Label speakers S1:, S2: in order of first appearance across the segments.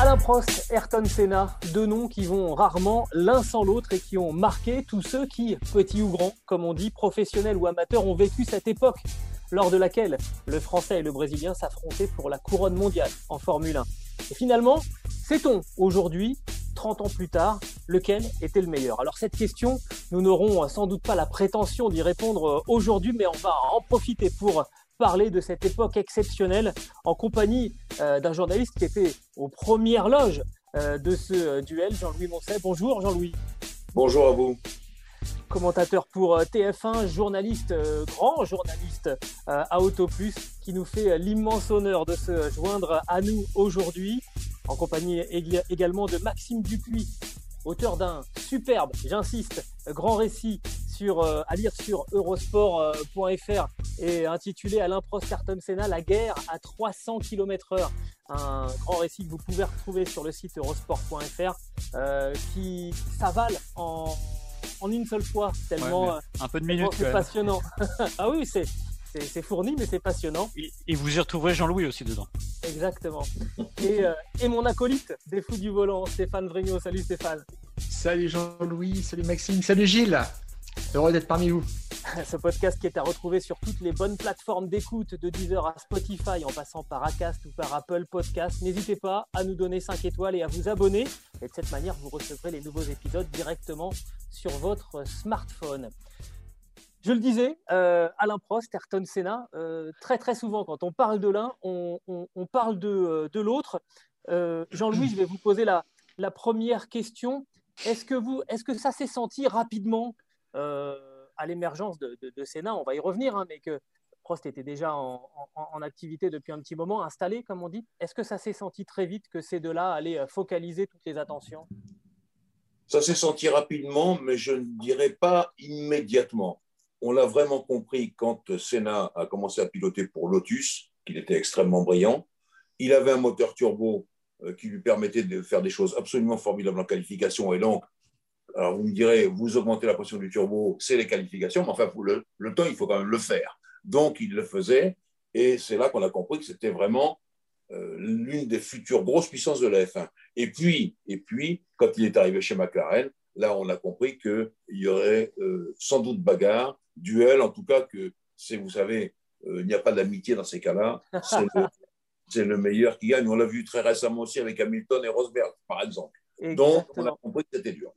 S1: Alain Prost, Ayrton Senna, deux noms qui vont rarement l'un sans l'autre et qui ont marqué tous ceux qui, petits ou grands, comme on dit, professionnels ou amateurs, ont vécu cette époque lors de laquelle le Français et le Brésilien s'affrontaient pour la couronne mondiale en Formule 1. Et finalement, sait-on aujourd'hui, 30 ans plus tard, lequel était le meilleur? Alors cette question, nous n'aurons sans doute pas la prétention d'y répondre aujourd'hui, mais on va en profiter pour parler de cette époque exceptionnelle en compagnie euh, d'un journaliste qui était aux premières loges euh, de ce euh, duel, Jean-Louis Moncet. Bonjour Jean-Louis.
S2: Bonjour à vous.
S1: Commentateur pour TF1, journaliste, grand journaliste à Auto Plus, qui nous fait l'immense honneur de se joindre à nous aujourd'hui, en compagnie également de Maxime Dupuis, auteur d'un superbe, j'insiste, grand récit sur, à lire sur eurosport.fr et intitulé Alain Prost Senna, la guerre à 300 km/h. Un grand récit que vous pouvez retrouver sur le site eurosport.fr euh, qui s'avale en, en, une seule fois, tellement
S3: un peu de minutes,
S1: c'est passionnant. ah oui, c'est c'est fourni, mais c'est passionnant.
S3: Et, vous y retrouverez Jean-Louis aussi dedans.
S1: Exactement. Et, euh, et, mon acolyte des fous du volant, Stéphane Vrigno. Salut Stéphane.
S4: Salut Jean-Louis, salut Maxime, salut Gilles. Heureux d'être parmi vous.
S1: Ce podcast qui est à retrouver sur toutes les bonnes plateformes d'écoute, de Deezer à Spotify, en passant par Acast ou par Apple Podcast. N'hésitez pas à nous donner 5 étoiles et à vous abonner. Et de cette manière, vous recevrez les nouveaux épisodes directement sur votre smartphone. Je le disais, euh, Alain Prost, Ayrton Senna, euh, très très souvent quand on parle de l'un, on, parle de, euh, l'autre. Jean-Louis, je vais vous poser la, première question. Est-ce que, ça s'est senti rapidement à l'émergence de, de, Sénat, on va y revenir, hein, mais que Prost était déjà en, activité depuis un petit moment, installé, comme on dit. Est-ce que ça s'est senti très vite que ces deux-là allaient focaliser toutes les attentions?
S2: Ça s'est senti rapidement, mais je ne dirais pas immédiatement. On l'a vraiment compris quand Senna a commencé à piloter pour Lotus, qu'il était extrêmement brillant. Il avait un moteur turbo euh, qui lui permettait de faire des choses absolument formidables en qualification et donc alors vous me direz, vous augmentez la pression du turbo, c'est les qualifications, mais enfin, le, temps, il faut quand même le faire. Donc, il le faisait, et c'est là qu'on a compris que c'était vraiment euh, l'une des futures grosses puissances de la F1. Et puis, et puis, quand il est arrivé chez McLaren, là, on a compris qu'il y aurait euh, sans doute bagarre, duel, en tout cas que c'est, vous savez, euh, il n'y a pas d'amitié dans ces cas-là. C'est le, meilleur qui gagne. On l'a vu très récemment aussi avec Hamilton et Rosberg, par exemple. Donc, on a compris que c'était dur.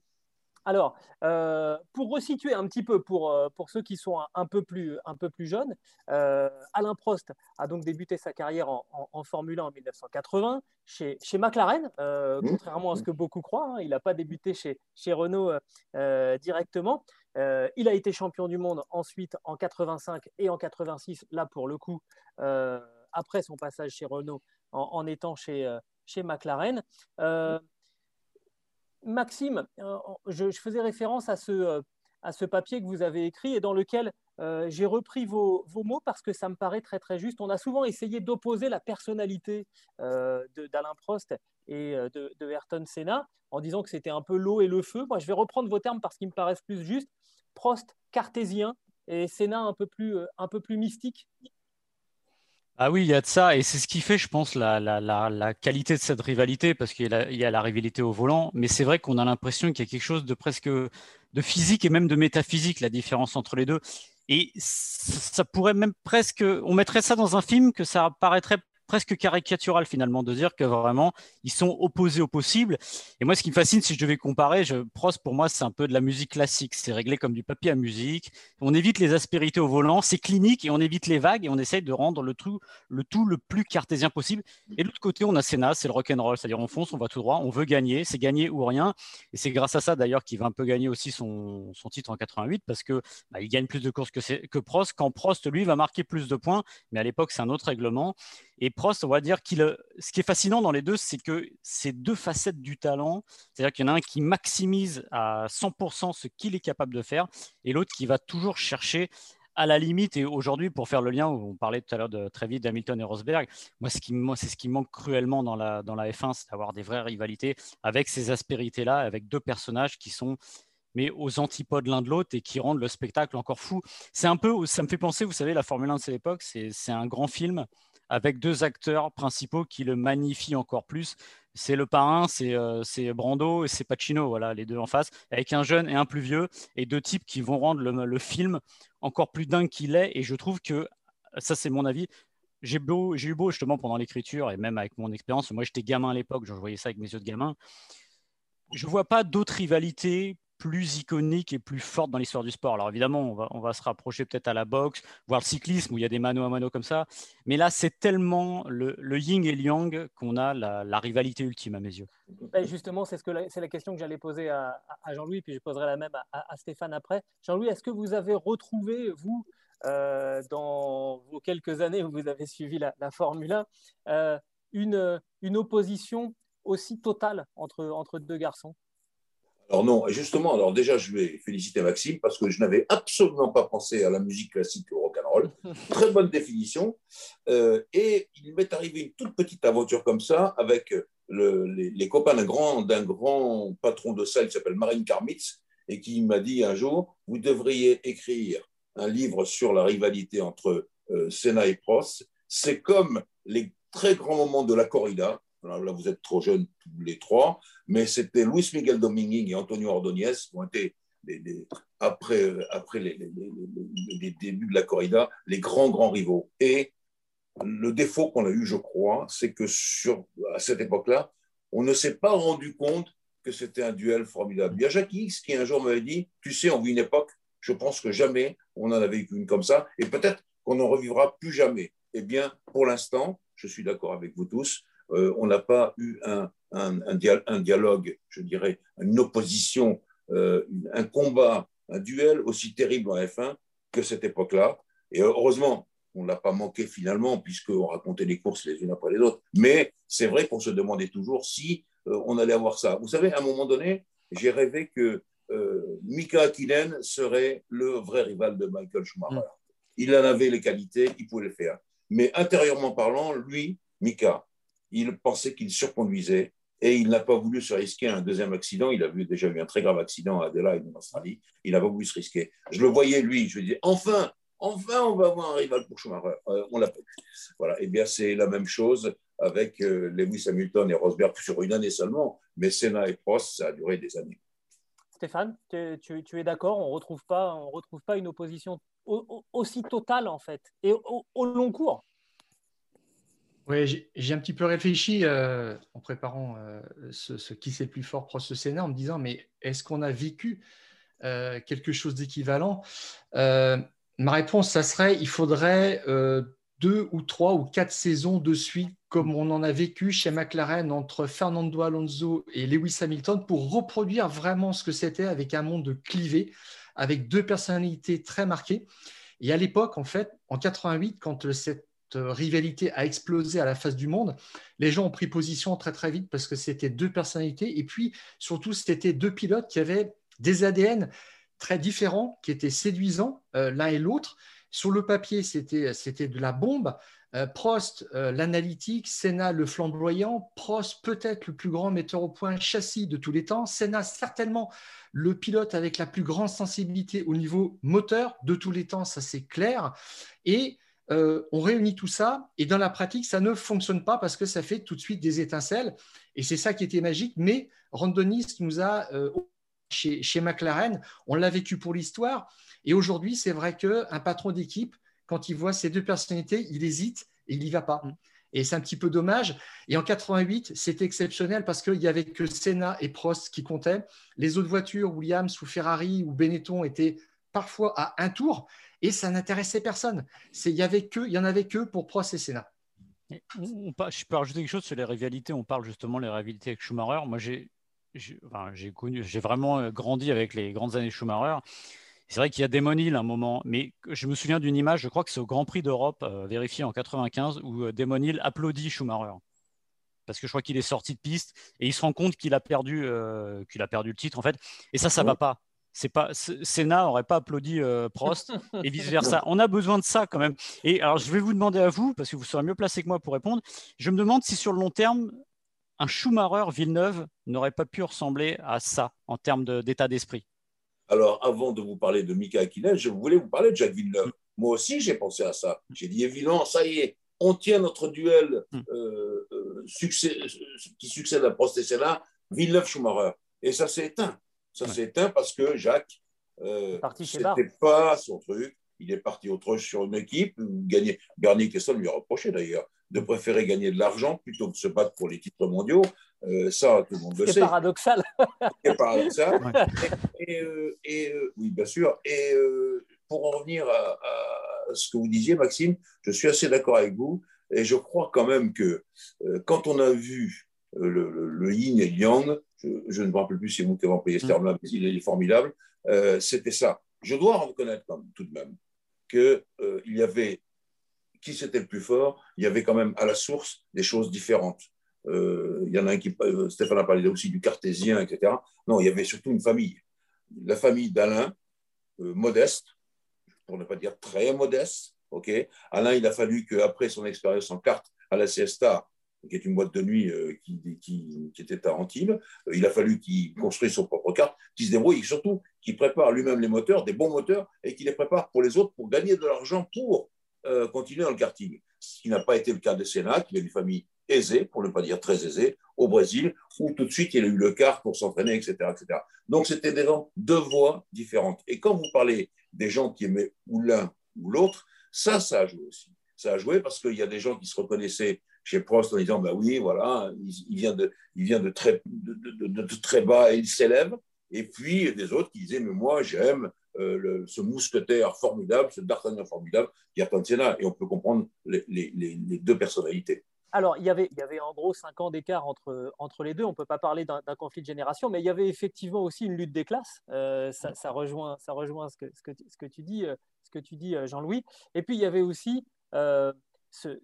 S1: Alors, euh, pour resituer un petit peu pour, euh, pour ceux qui sont un, peu, plus, un peu plus jeunes, euh, Alain Prost a donc débuté sa carrière en, en, Formule 1 en 1980 chez, chez McLaren, mmh. contrairement à ce que beaucoup croient. Hein, il n'a pas débuté chez, chez Renault directement. Il a été champion du monde ensuite en 85 et en 86, là pour le coup, après son passage chez Renault, en, étant chez, chez McLaren. Maxime, euh, je, faisais référence à ce, euh, à ce papier que vous avez écrit et dans lequel euh, j'ai repris vos, mots parce que ça me paraît très très juste. On a souvent essayé d'opposer la personnalité d'Alain Prost et de, de, Ayrton Senna en disant que c'était un peu l'eau et le feu. Moi, je vais reprendre vos termes parce qu'ils me paraissent plus justes. Prost cartésien et Senna un peu plus, un peu plus mystique.
S3: Ah oui, il y a de ça, et c'est ce qui fait, je pense, la, qualité de cette rivalité, parce qu'il y, a la rivalité au volant, mais c'est vrai qu'on a l'impression qu'il y a quelque chose de presque de physique et même de métaphysique, la différence entre les deux. Et ça pourrait même presque, on mettrait ça dans un film que ça paraîtrait presque caricatural finalement de dire que vraiment ils sont opposés au possible. Et moi, ce qui me fascine, si je devais comparer, Prost pour moi, c'est un peu de la musique classique. C'est réglé comme du papier à musique. On évite les aspérités au volant, c'est clinique et on évite les vagues et on essaye de rendre le tout le, tout le plus cartésien possible. Et de l'autre côté, on a Senna, c'est le rock and roll, c'est-à-dire on fonce, on va tout droit, on veut gagner, c'est gagner ou rien. Et c'est grâce à ça d'ailleurs qu'il va un peu gagner aussi son, son titre en 88 parce que bah, il gagne plus de courses que, que Prost. Quand Prost lui va marquer plus de points, mais à l'époque c'est un autre règlement. Et Prost, on va dire qu'il. Ce qui est fascinant dans les deux, c'est que c'est deux facettes du talent. C'est-à-dire qu'il y en a un qui maximise à 100% ce qu'il est capable de faire, et l'autre qui va toujours chercher à la limite, et aujourd'hui, pour faire le lien, on parlait tout à l'heure de, très vite d'Hamilton et Rosberg, moi, ce qui, c'est ce qui manque cruellement dans la, dans la F1, c'est d'avoir des vraies rivalités avec ces aspérités-là, avec deux personnages qui sont mais aux antipodes l'un de l'autre et qui rendent le spectacle encore fou. C'est un peu, ça me fait penser, vous savez, la Formule 1 de cette époque, c'est un grand film avec deux acteurs principaux qui le magnifient encore plus. C'est le parrain, c'est euh, Brando et c'est Pacino, voilà, les deux en face, avec un jeune et un plus vieux, et deux types qui vont rendre le, film encore plus dingue qu'il est. Et je trouve que, ça c'est mon avis, j'ai eu beau justement pendant l'écriture et même avec mon expérience, moi j'étais gamin à l'époque, je voyais ça avec mes yeux de gamin, je vois pas d'autres rivalités plus iconique et plus forte dans l'histoire du sport. Alors évidemment, on va, se rapprocher peut-être à la boxe, voire le cyclisme, où il y a des mano à mano comme ça. Mais là, c'est tellement le, le, yin et le yang qu'on a la, rivalité ultime à mes yeux.
S1: Ben, justement, c'est la question que j'allais poser à, Jean-Louis, puis je poserai la même à, Stéphane après. Jean-Louis, est-ce que vous avez retrouvé, vous, euh, dans vos quelques années où vous avez suivi la, Formule 1, euh, une, opposition aussi totale entre deux garçons?
S2: Alors non, justement, alors déjà, je vais féliciter Maxime parce que je n'avais absolument pas pensé à la musique classique au rock and roll. Très bonne définition. Euh, et il m'est arrivé une toute petite aventure comme ça avec les, copains d'un grand, d'un grand patron de salle qui s'appelle Marine Karmitz et qui m'a dit un jour, vous devriez écrire un livre sur la rivalité entre euh, Senna et Prost. C'est comme les très grands moments de la corrida, Là, vous êtes trop jeunes tous les trois, mais c'était Luis Miguel Dominguez et Antonio Ordóñez qui ont été, après, les, les, débuts de la corrida, les grands, grands rivaux. Et le défaut qu'on a eu, je crois, c'est que sur, à cette époque-là, on ne s'est pas rendu compte que c'était un duel formidable. Il y a Jacques X qui un jour m'avait dit, tu sais, on vit une époque, je pense que jamais on en a vécu une comme ça, et peut-être qu'on n'en revivra plus jamais. Eh bien, pour l'instant, je suis d'accord avec vous tous, euh, on n'a pas eu un, dialogue, je dirais, une opposition, euh, un combat, un duel aussi terrible en F1 que cette époque-là. Et heureusement, on ne l'a pas manqué finalement, puisqu'on racontait les courses les unes après les autres. Mais c'est vrai qu'on se demandait toujours si euh, on allait avoir ça. Vous savez, à un moment donné, j'ai rêvé que Mika Hakkinen serait le vrai rival de Michael Schumacher. Mm. Il en avait les qualités, il pouvait le faire. Mais intérieurement parlant, lui, Mika, il pensait qu'il surconduisait et il n'a pas voulu se risquer un deuxième accident. Il a déjà eu un très grave accident à Adelaide en Australie. Il n'a pas voulu se risquer. Je le voyais, lui, je lui disais, enfin, enfin, on va avoir un rival pour Schumacher. Euh, on l'a pas eu. Voilà, eh bien c'est la même chose avec euh, Lewis Hamilton et Rosberg sur une année seulement, mais Senna et Prost, ça a duré des années.
S1: Stéphane, tu, es d'accord On ne retrouve, pas, retrouve pas une opposition aussi totale, en fait, et au long cours?
S4: Oui, j'ai un petit peu réfléchi euh, en préparant euh, ce, qui c'est le plus fort Prost Sénat en me disant mais est-ce qu'on a vécu euh, quelque chose d'équivalent? Ma réponse, ça serait il faudrait deux ou trois ou quatre saisons de suite comme on en a vécu chez McLaren entre Fernando Alonso et Lewis Hamilton pour reproduire vraiment ce que c'était avec un monde clivé, avec deux personnalités très marquées. Et à l'époque, en fait, en 88, quand cette rivalité a explosé à la face du monde, les gens ont pris position très très vite parce que c'était deux personnalités et puis surtout c'était deux pilotes qui avaient des ADN très différents, qui étaient séduisants euh, l'un et l'autre. Sur le papier, c'était de la bombe. Euh, Prost, euh, l'analytique, Senna, le flamboyant, Prost, peut-être le plus grand metteur au point châssis de tous les temps, Senna, certainement le pilote avec la plus grande sensibilité au niveau moteur de tous les temps, ça c'est clair. Et euh, on réunit tout ça et dans la pratique, ça ne fonctionne pas parce que ça fait tout de suite des étincelles. Et c'est ça qui était magique. Mais Rondonis nous a, euh, chez, McLaren, on l'a vécu pour l'histoire. Et aujourd'hui, c'est vrai qu'un patron d'équipe, quand il voit ces deux personnalités, il hésite et il n'y va pas. Et c'est un petit peu dommage. Et en 88, c'était exceptionnel parce qu'il n'y avait que Senna et Prost qui comptaient. Les autres voitures, Williams ou Ferrari ou Benetton, étaient parfois à un tour et ça n'intéressait personne. Il y avait que, il y en avait que pour Prost et Senna.
S3: je peux rajouter quelque chose sur les rivalités. On parle justement des rivalités avec Schumacher. Moi, j'ai connu, j'ai vraiment euh, grandi avec les grandes années Schumacher. C'est vrai qu'il y a Damon Hill à un moment, mais je me souviens d'une image, je crois que c'est au Grand Prix d'Europe, euh, vérifié en 95, où euh, Damon Hill applaudit Schumacher. Parce que je crois qu'il est sorti de piste et il se rend compte qu'il a, perdu, qu'il a perdu le titre, en fait. Et ça, ça ne va pas c'est pas Senna n'aurait pas applaudi euh, Prost et vice versa. On a besoin de ça quand même. Et alors je vais vous demander à vous parce que vous serez mieux placé que moi pour répondre. Je me demande si sur le long terme un Schumacher Villeneuve n'aurait pas pu ressembler à ça en termes d'état d'esprit.
S2: Alors avant de vous parler de Mika Hakkinen, je voulais vous parler de Jacques Villeneuve. Moi aussi j'ai pensé à ça. J'ai dit évidemment ça y est, on tient notre duel hmm. euh, euh, qui succède à Prost et Senna, Villeneuve Schumacher et ça s'est éteint. Ça s'est éteint parce que Jacques, euh, c'était pas son truc. Il est parti autre sur une équipe, gagner. Bernie Kessel lui a reproché d'ailleurs de préférer gagner de l'argent plutôt que de se battre pour les titres mondiaux. Euh, ça, tout le monde le sait.
S1: C'est paradoxal.
S2: C'est paradoxal. et, euh, euh, oui, bien sûr. Et pour en revenir à, ce que vous disiez, Maxime, je suis assez d'accord avec vous. Et je crois quand même que quand on a vu le, le yin et le yang, je, ne me rappelle plus si c'est vous qui avez employé ce mm. terme-là, mais il est formidable, euh, c'était ça. Je dois reconnaître tout de même qu'il euh, y avait, qui c'était le plus fort, il y avait quand même à la source des choses différentes. Euh, il y en a un qui, Stéphane a parlé aussi du cartésien, etc. Non, il y avait surtout une famille. La famille d'Alain, modeste, pour ne pas dire très modeste. ok Alain, il a fallu qu'après son expérience en carte à la Siesta, qui est une boîte de nuit euh, qui, était à Antibes. Euh, il a fallu qu'il construise son propre carte, qu'il se débrouille et surtout qu'il prépare lui-même les moteurs, des bons moteurs, et qu'il les prépare pour les autres pour gagner de l'argent pour euh, continuer dans le karting. Ce qui n'a pas été le cas de Senna, qui est une famille aisée, pour ne pas dire très aisée, au Brésil, où tout de suite il a eu le kart pour s'entraîner, etc., etc. Donc c'était des gens, deux voies différentes. Et quand vous parlez des gens qui aimaient ou l'un ou l'autre, ça, ça a joué aussi. Ça a joué parce qu'il y a des gens qui se reconnaissaient chez Prost en disant bah oui, voilà, il, vient, de, il vient de, très, de, très bas et il s'élève. Et puis des autres qui disaient mais moi j'aime euh, ce mousquetaire formidable, ce d'Artagnan formidable, qui a Senna. Et on peut comprendre les, les, les, deux personnalités.
S1: Alors, il y, avait, il y avait en gros cinq ans d'écart entre, entre les deux. On ne peut pas parler d'un conflit de génération, mais il y avait effectivement aussi une lutte des classes. Euh, ça, ça, rejoint, ça rejoint ce que, ce que, ce que tu dis, euh, ce que tu dis Jean-Louis. Et puis, il y avait aussi ce,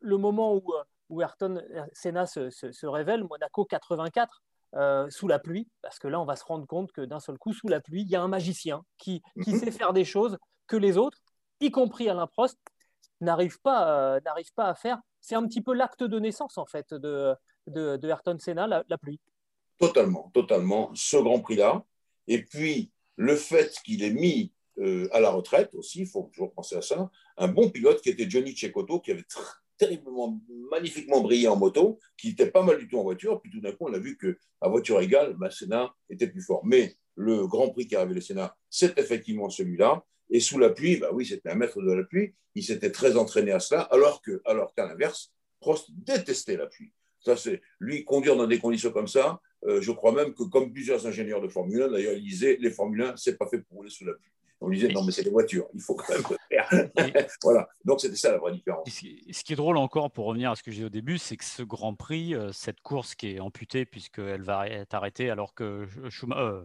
S1: le moment où, euh, où Ayrton Senna se, révèle, Monaco 84, euh, sous la pluie, parce que là, on va se rendre compte que d'un seul coup, sous la pluie, il y a un magicien qui, qui mhm. sait faire des choses que les autres, y compris Alain Prost, n'arrivent pas, euh, pas à faire. C'est un petit peu l'acte de naissance, en fait, de, de, de Ayrton Senna, la, pluie.
S2: Totalement, totalement. Ce Grand Prix-là. Et puis, le fait qu'il ait mis à la retraite aussi, il faut toujours penser à ça, un bon pilote qui était Johnny Cecotto, qui avait terriblement, magnifiquement brillé en moto, qui était pas mal du tout en voiture. Puis tout d'un coup, on a vu qu'à voiture égale, bah, Senna était plus fort. Mais le Grand Prix qui a révélé Senna, c'est effectivement celui-là. Et sous la pluie, bah oui, c'était un maître de la pluie. Il s'était très entraîné à cela, alors alors qu'à l'inverse, Prost détestait la pluie. Ça, c'est lui conduire dans des conditions comme ça. Euh, je crois même que, comme plusieurs ingénieurs de Formule 1, d'ailleurs, il disait les Formule 1, c'est pas fait pour rouler sous la pluie. On disait, non, mais c'est des voitures, il faut quand même faire. voilà, donc c'était ça la vraie différence.
S3: Ce qui est drôle encore, pour revenir à ce que j'ai dit au début, c'est que ce Grand Prix, euh, cette course qui est amputée puisqu'elle va être arrêtée alors que euh,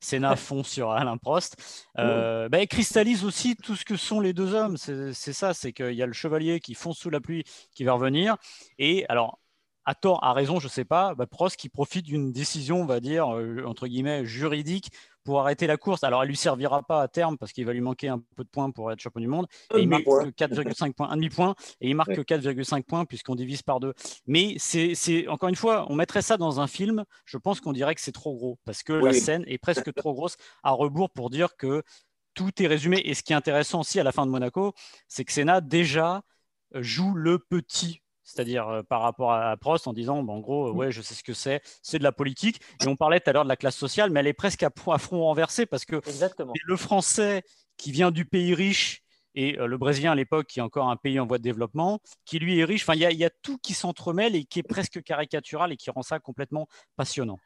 S3: Senna fond sur Alain Prost, euh, bah, cristallise aussi tout ce que sont les deux hommes. C'est ça, c'est qu'il y a le chevalier qui fonce sous la pluie qui va revenir. Et alors, à tort, à raison, je ne sais pas, bah, Prost qui profite d'une décision, on va dire, entre guillemets, juridique pour arrêter la course. Alors, elle lui servira pas à terme parce qu'il va lui manquer un peu de points pour être champion du monde. Et il marque 4,5 points, un demi-point, et il marque 4,5 points puisqu'on divise par deux. Mais c'est encore une fois, on mettrait ça dans un film. Je pense qu'on dirait que c'est trop gros parce que la scène est presque trop grosse à rebours pour dire que tout est résumé. Et ce qui est intéressant aussi à la fin de Monaco, c'est que Senna déjà joue le petit c'est-à-dire euh, par rapport à Prost en disant, en gros, mmh. ouais, je sais ce que c'est, c'est de la politique. Et on parlait tout à l'heure de la classe sociale, mais elle est presque à, front renversé parce que le français qui vient du pays riche et le Brésilien à l'époque, qui est encore un pays en voie de développement, qui lui est riche. Enfin, il y, y, a tout qui s'entremêle et qui est presque caricatural et qui rend ça complètement passionnant.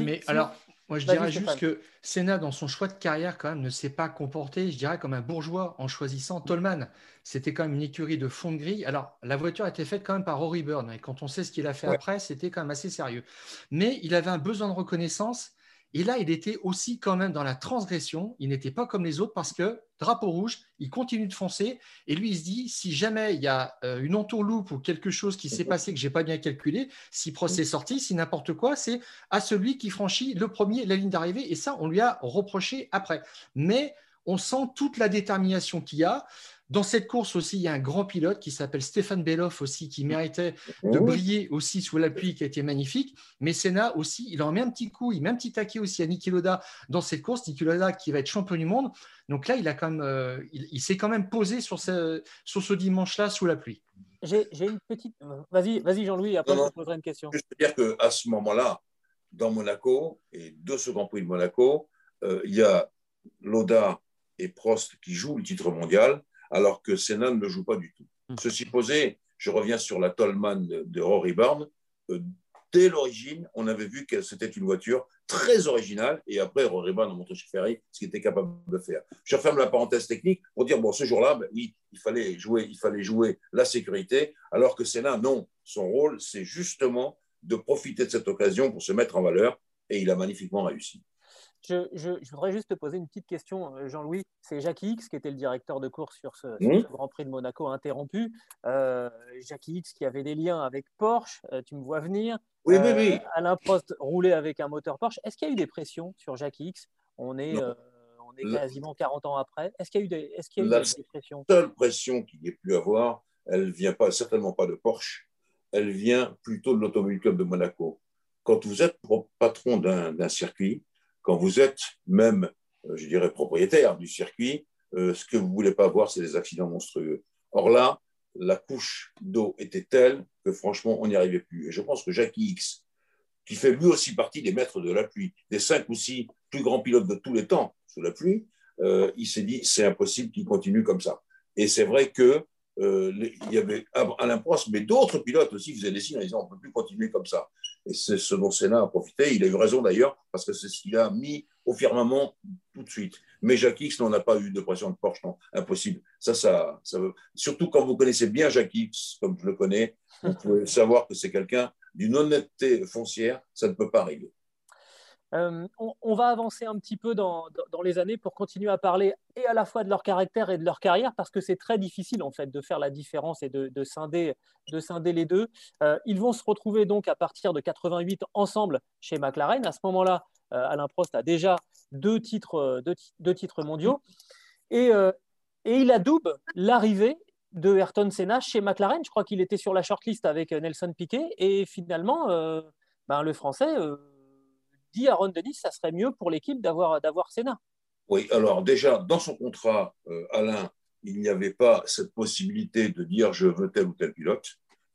S4: mais alors, moi, je dirais juste que Senna, dans son choix de carrière, quand même, ne s'est pas comporté, je dirais, comme un bourgeois en choisissant Tolman. C'était quand même une écurie de fond de grille. Alors, la voiture a été faite quand même par Rory Byrne. Et quand on sait ce qu'il a fait après, c'était quand même assez sérieux. Mais il avait un besoin de reconnaissance et là, il était aussi quand même dans la transgression. Il n'était pas comme les autres parce que drapeau rouge, il continue de foncer. Et lui, il se dit si jamais il y a euh, une entourloupe ou quelque chose qui s'est passé que j'ai pas bien calculé, si procès sorti, si n'importe quoi, c'est à celui qui franchit le premier la ligne d'arrivée. Et ça, on lui a reproché après. Mais on sent toute la détermination qu'il y a. Dans cette course aussi, il y a un grand pilote qui s'appelle Stéphane Beloff aussi, qui méritait de briller aussi sous la pluie, qui a été magnifique. Mais Senna aussi, il en met un petit coup, il met un petit taquet aussi à Niki Loda dans cette course. Niki Loda qui va être champion du monde. Donc là, il, a quand même, euh, il, s'est quand même posé sur ce, sur ce dimanche-là sous la pluie.
S1: J'ai une petite. Vas-y, vas Jean-Louis, après je te poserai une question.
S2: Je veux dire qu'à ce moment-là, dans Monaco, et deux ce Grand Prix de Monaco, euh, il y a Loda et Prost qui jouent le titre mondial alors que Senna ne le joue pas du tout. Hmm. Ceci posé, je reviens sur la Tollman de, Rory Byrne. Euh, dès l'origine, on avait vu que c'était une voiture très originale, et après, Rory Byrne a montré chez Ferrari ce qu'il était capable de faire. Je referme la parenthèse technique pour dire, bon, ce jour-là, ben, oui, il fallait, jouer, il fallait jouer la sécurité, alors que Senna, non, son rôle, c'est justement de profiter de cette occasion pour se mettre en valeur, et il a magnifiquement réussi.
S1: Je, voudrais juste te poser une petite question, euh, Jean-Louis. C'est Jackie X qui était le directeur de course sur ce, mmh. Grand Prix de Monaco interrompu. Euh, Jackie X qui avait des liens avec Porsche, euh, tu me vois venir.
S2: Oui, oui, oui.
S1: Alain Prost roulait avec un moteur Porsche. Est-ce qu'il y a eu des pressions sur Jackie X? On est, on est quasiment 40 ans après. Est-ce qu'il y a eu des, est-ce qu'il y a eu des, pressions?
S2: La seule pression qu'il y ait pu avoir, elle ne vient pas, certainement pas de Porsche. Elle vient plutôt de l'Automobile Club de Monaco. Quand vous êtes patron d'un circuit, quand vous êtes même, euh, je dirais, propriétaire du circuit, euh, ce que vous ne voulez pas voir, c'est des accidents monstrueux. Or là, la couche d'eau était telle que franchement, on n'y arrivait plus. Et je pense que Jackie X, qui fait lui aussi partie des maîtres de la pluie, des cinq ou six plus grands pilotes de tous les temps sous la pluie, euh, il s'est dit, c'est impossible qu'il continue comme ça. Et c'est vrai que il y avait Alain Prost, mais d'autres pilotes aussi faisaient des signes en disant on ne peut plus continuer comme ça. Et c'est ce dont Senna a profité. Il a eu raison d'ailleurs, parce que c'est ce qu'il a mis au firmament tout de suite. Mais Jacques X n'en a pas eu de pression de Porsche, non, impossible. Ça, ça, ça veut... Surtout quand vous connaissez bien Jacques X, comme je le connais, vous pouvez savoir que c'est quelqu'un d'une honnêteté foncière, ça ne peut pas arriver.
S1: Euh, on, va avancer un petit peu dans, les années pour continuer à parler et à la fois de leur caractère et de leur carrière parce que c'est très difficile en fait de faire la différence et de, scinder, de scinder, les deux. Euh, ils vont se retrouver donc à partir de 88 ensemble chez McLaren. À ce moment-là, euh, Alain Prost a déjà deux titres, deux, titres mondiaux et, et il adoube l'arrivée de Ayrton Senna chez McLaren. Je crois qu'il était sur la shortlist avec Nelson Piquet et finalement, ben, le Français dit à Ron Dennis, ça serait mieux pour l'équipe d'avoir, d'avoir Senna.
S2: Oui, alors déjà, dans son contrat, euh, Alain, il n'y avait pas cette possibilité de dire je veux tel ou tel pilote,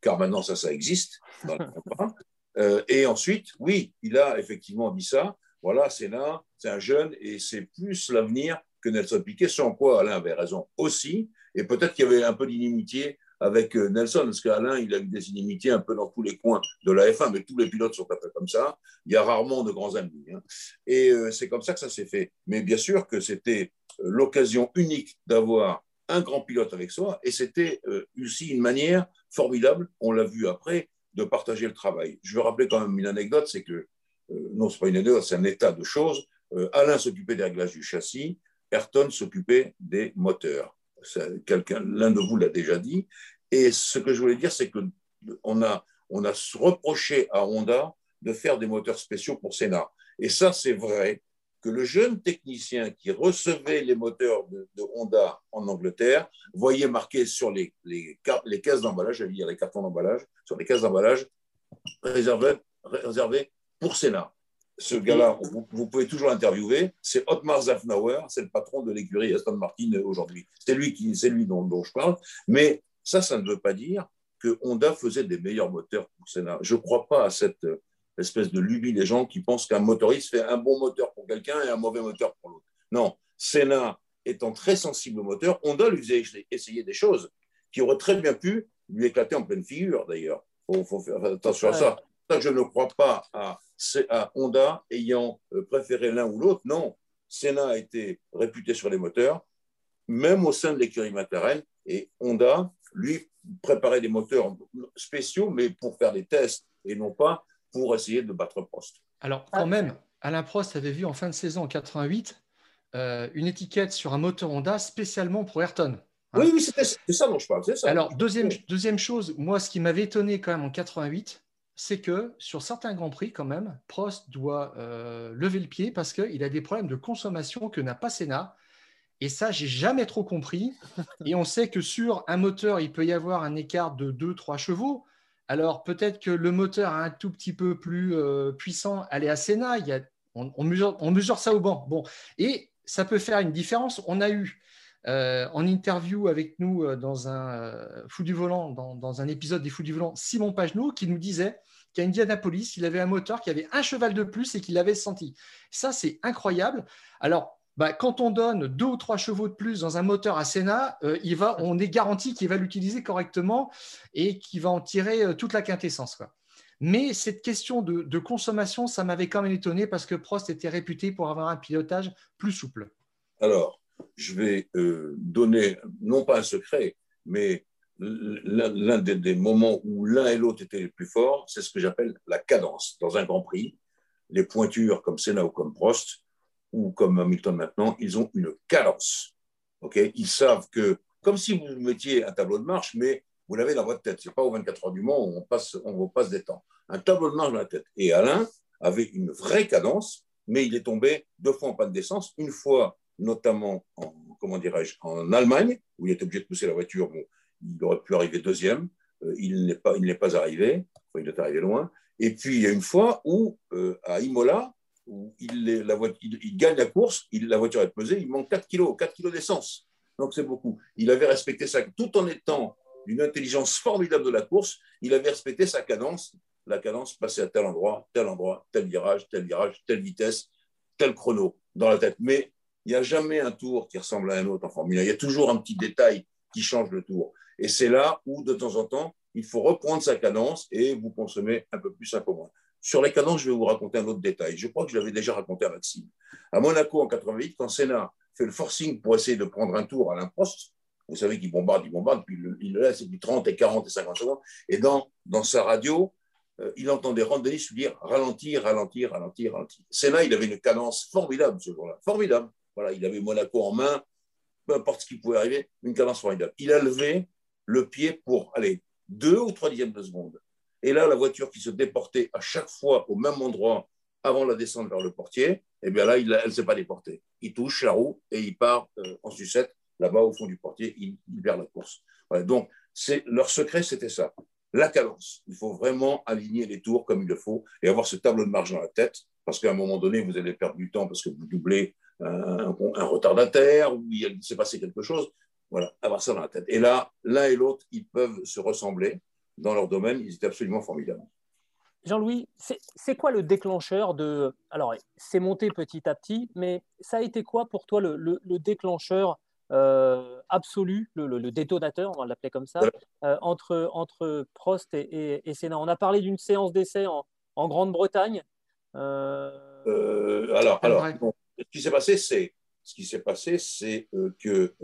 S2: car maintenant ça, ça existe dans le contrat. Euh, et ensuite, oui, il a effectivement dit ça. Voilà, Senna, c'est un jeune et c'est plus l'avenir que Nelson Piquet, sans quoi Alain avait raison aussi. Et peut-être qu'il y avait un peu d'inimitié avec euh, Nelson, parce qu'Alain, il a eu des inimitiés un peu dans tous les coins de la F1, mais tous les pilotes sont un peu comme ça. Il y a rarement de grands amis. Hein. Et euh, c'est comme ça que ça s'est fait. Mais bien sûr que c'était euh, l'occasion unique d'avoir un grand pilote avec soi, et c'était aussi une manière formidable, on l'a vu après, de partager le travail. Je veux rappeler quand même une anecdote, c'est que, non, ce n'est pas une anecdote, c'est un état de choses. Alain s'occupait des réglages du châssis, Ayrton s'occupait des moteurs quelqu'un, l'un de vous l'a déjà dit. Et ce que je voulais dire, c'est qu'on a, on a reproché à Honda de faire des moteurs spéciaux pour Senna. Et ça, c'est vrai que le jeune technicien qui recevait les moteurs de, Honda en Angleterre voyait marqué sur les, les, les caisses d'emballage, j'allais dire les cartons d'emballage, sur les caisses d'emballage réservées, réservées pour Senna ce gars-là, vous, pouvez toujours l'interviewer, c'est Otmar Zafnauer, c'est le patron de l'écurie Aston Martin aujourd'hui. C'est lui, qui, c'est lui dont, je parle. Mais ça, ça ne veut pas dire que Honda faisait des meilleurs moteurs pour Senna. Je ne crois pas à cette espèce de lubie des gens qui pensent qu'un motoriste fait un bon moteur pour quelqu'un et un mauvais moteur pour l'autre. Non, Senna étant très sensible au moteur, Honda lui faisait essayer des choses qui auraient très bien pu lui éclater en pleine figure, d'ailleurs. Il faut, faire attention à ça. Je ne crois pas à, à Honda ayant euh, préféré l'un ou l'autre. Non, Senna a été réputé sur les moteurs, même au sein de l'écurie McLaren, et Honda, lui, préparait des moteurs spéciaux, mais pour faire des tests et non pas pour essayer de battre Prost.
S4: Alors, quand même, Alain Prost avait vu en fin de saison en 88 euh, une étiquette sur un moteur Honda spécialement pour Ayrton.
S2: Hein. oui, oui, c'est ça dont je parle. Ça.
S4: Alors, deuxième, deuxième chose, moi, ce qui m'avait étonné quand même en 88, c'est que sur certains grands prix, quand même, Prost doit euh, lever le pied parce qu'il a des problèmes de consommation que n'a pas Senna. Et ça, j'ai jamais trop compris. Et on sait que sur un moteur, il peut y avoir un écart de 2-3 chevaux. Alors peut-être que le moteur un tout petit peu plus euh, puissant, est à Senna. A, on, mesure, ça au banc. Bon, et ça peut faire une différence. On a eu euh, en interview avec nous euh, dans un Fou du volant, dans, un épisode des Fous du volant, Simon Pagenaud qui nous disait qu'à Indianapolis, il avait un moteur qui avait un cheval de plus et qu'il l'avait senti. Ça, c'est incroyable. Alors, bah, quand on donne deux ou trois chevaux de plus dans un moteur à euh, va, on est garanti qu'il va l'utiliser correctement et qu'il va en tirer euh, toute la quintessence. Mais cette question de, consommation, ça m'avait quand même étonné parce que Prost était réputé pour avoir un pilotage plus souple.
S2: Alors, je vais euh, donner, non pas un secret, mais l'un des, moments où l'un et l'autre étaient les plus forts, c'est ce que j'appelle la cadence. Dans un Grand Prix, les pointures comme Senna ou comme Prost, ou comme Hamilton maintenant, ils ont une cadence. ils savent que, comme si vous mettiez un tableau de marche, mais vous l'avez dans votre tête. Ce n'est pas aux 24 heures du Mans où on passe, on passe des temps. Un tableau de marche dans la tête. Et Alain avait une vraie cadence, mais il est tombé deux fois en panne d'essence, une fois notamment en, comment dirais-je, en Allemagne, où il était obligé de pousser la voiture. Bon, il aurait pu arriver deuxième. Euh, il n'est pas, il n'est pas arrivé. il est arrivé loin. Et puis, il y a une fois où, euh, à Imola, où il, gagne la course, la voiture est pesée, il manque 4 kilos, 4 kilos d'essence. Donc c'est beaucoup. Il avait respecté ça tout en étant d'une intelligence formidable de la course, il avait respecté sa cadence. La cadence passait à tel endroit, tel endroit, tel virage, tel virage, telle vitesse, tel chrono dans la tête. Mais il n'y a jamais un tour qui ressemble à un autre en Formule 1. Il y a toujours un petit détail qui change le tour. Et c'est là où, de temps en temps, il faut reprendre sa cadence et vous consommer un peu plus, un peu moins. Sur les canons, je vais vous raconter un autre détail. Je crois que je l'avais déjà raconté à Maxime. À Monaco, en 88, quand Senna fait le forcing pour essayer de prendre un tour à l'imposte, vous savez qu'il bombarde, il bombarde, puis il le laisse, puis 30 et 40 et 50 secondes. Et dans, dans sa radio, euh, il entendait Ron Dennis lui dire ralentir, ralentir, ralentir, ralentir. Senna, il avait une cadence formidable ce jour-là. Formidable. Voilà, il avait Monaco en main, peu importe ce qui pouvait arriver, une cadence formidable. Il a levé le pied pour, aller deux ou trois dixièmes de seconde. Et là, la voiture qui se déportait à chaque fois au même endroit avant la descente vers le portier, eh bien là, elle ne s'est pas déportée. Il touche la roue et il part euh, en sucette là-bas au fond du portier, il, perd la course. donc, leur secret, c'était ça. La cadence. Il faut vraiment aligner les tours comme il le faut et avoir ce tableau de marge dans la tête, parce qu'à un moment donné, vous allez perdre du temps parce que vous doublez un, un retardataire ou il s'est passé quelque chose. Voilà, avoir ça dans la tête. Et là, l'un et l'autre, ils peuvent se ressembler dans leur domaine, ils étaient absolument formidables.
S1: Jean-Louis, c'est quoi le déclencheur de... Alors, c'est monté petit à petit, mais ça a été quoi pour toi le, déclencheur euh, absolu, le, détonateur, on va l'appeler comme ça, euh, entre, entre Prost et, et, Senna? On a parlé d'une séance d'essai en, Grande-Bretagne.
S2: Euh, alors, alors ce qui s'est passé, c'est ce qui s'est passé, c'est que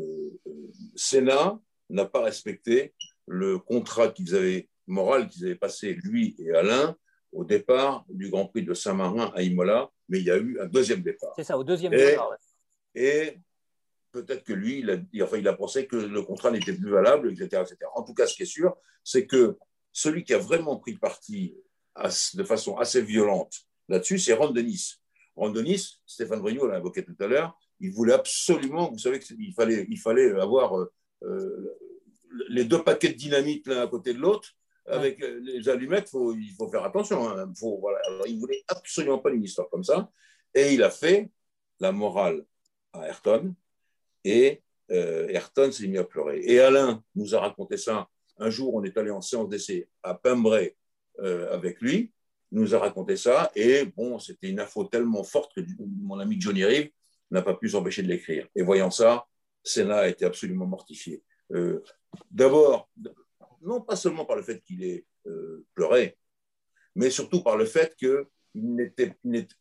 S2: Senna n'a pas respecté le contrat qu'ils avaient, moral qu'ils avaient passé, lui et Alain, au départ du Grand Prix de Saint-Marin à Imola, mais il y a eu un deuxième départ.
S1: C'est ça, au deuxième départ.
S2: Et peut-être que lui, il a, enfin, il a pensé que le contrat n'était plus valable, etc., etc. En tout cas, ce qui est sûr, c'est que celui qui a vraiment pris parti de façon assez violente là-dessus, c'est Ron Denis. Ron Denis, Stéphane Brignot l'a invoqué tout à l'heure, il voulait absolument, vous savez qu'il fallait, il fallait avoir euh, euh, les deux paquets de dynamite l'un à côté de l'autre, avec les allumettes, faut, il faut faire attention. Hein. Faut, voilà. Alors, il voulait absolument pas une histoire comme ça. Et il a fait la morale à Ayrton. Et euh, Ayrton s'est mis à pleurer. Et Alain nous a raconté ça. Un jour, on est allé en séance d'essai à Pembrey euh, avec lui. Nous a raconté ça. Et bon, c'était une info tellement forte que mon ami Johnny Rive n'a pas pu s'empêcher de l'écrire. Et voyant ça, Senna a été absolument mortifié. Euh, d'abord, non pas seulement par le fait qu'il ait euh, pleuré, mais surtout par le fait qu'il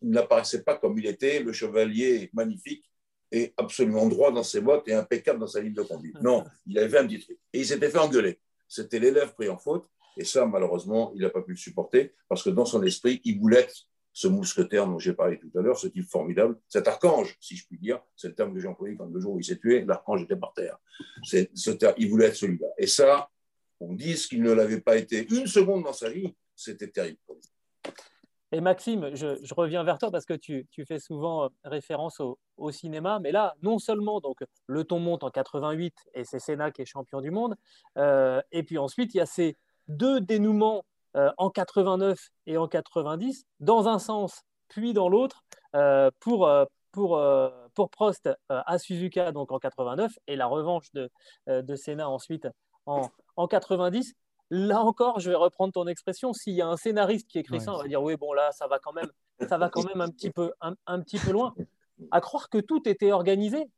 S2: n'apparaissait pas comme il était, le chevalier magnifique et absolument droit dans ses bottes et impeccable dans sa ligne de conduite. Non, il avait un petit truc. Et il s'était fait engueuler. C'était l'élève pris en faute. Et ça, malheureusement, il n'a pas pu le supporter parce que dans son esprit, il voulait ce mousquetaire dont j'ai parlé tout à l'heure, ce type formidable, cet archange, si je puis dire, c'est le terme que j'ai employé quand le jour où il s'est tué, l'archange était par terre. il voulait être celui-là. Et ça, on dit qu'il ne l'avait pas été une seconde dans sa vie, c'était terrible
S1: Et Maxime, je, reviens vers toi parce que tu, fais souvent euh, référence au, cinéma, mais là, non seulement donc le ton monte en 88 et c'est Senna qui est champion du monde, euh, et puis ensuite il y a ces deux dénouements euh, en 89 et en 90, dans un sens puis dans l'autre, euh, pour, euh, pour, pour Prost à Suzuka donc en 89 et la revanche de, de Senna ensuite en, en 90 là encore, je vais reprendre ton expression, s'il y a un scénariste qui écrit ça, on va dire oui, bon là, ça va quand même, ça va quand même un petit peu, un, un petit peu loin. À croire que tout était organisé.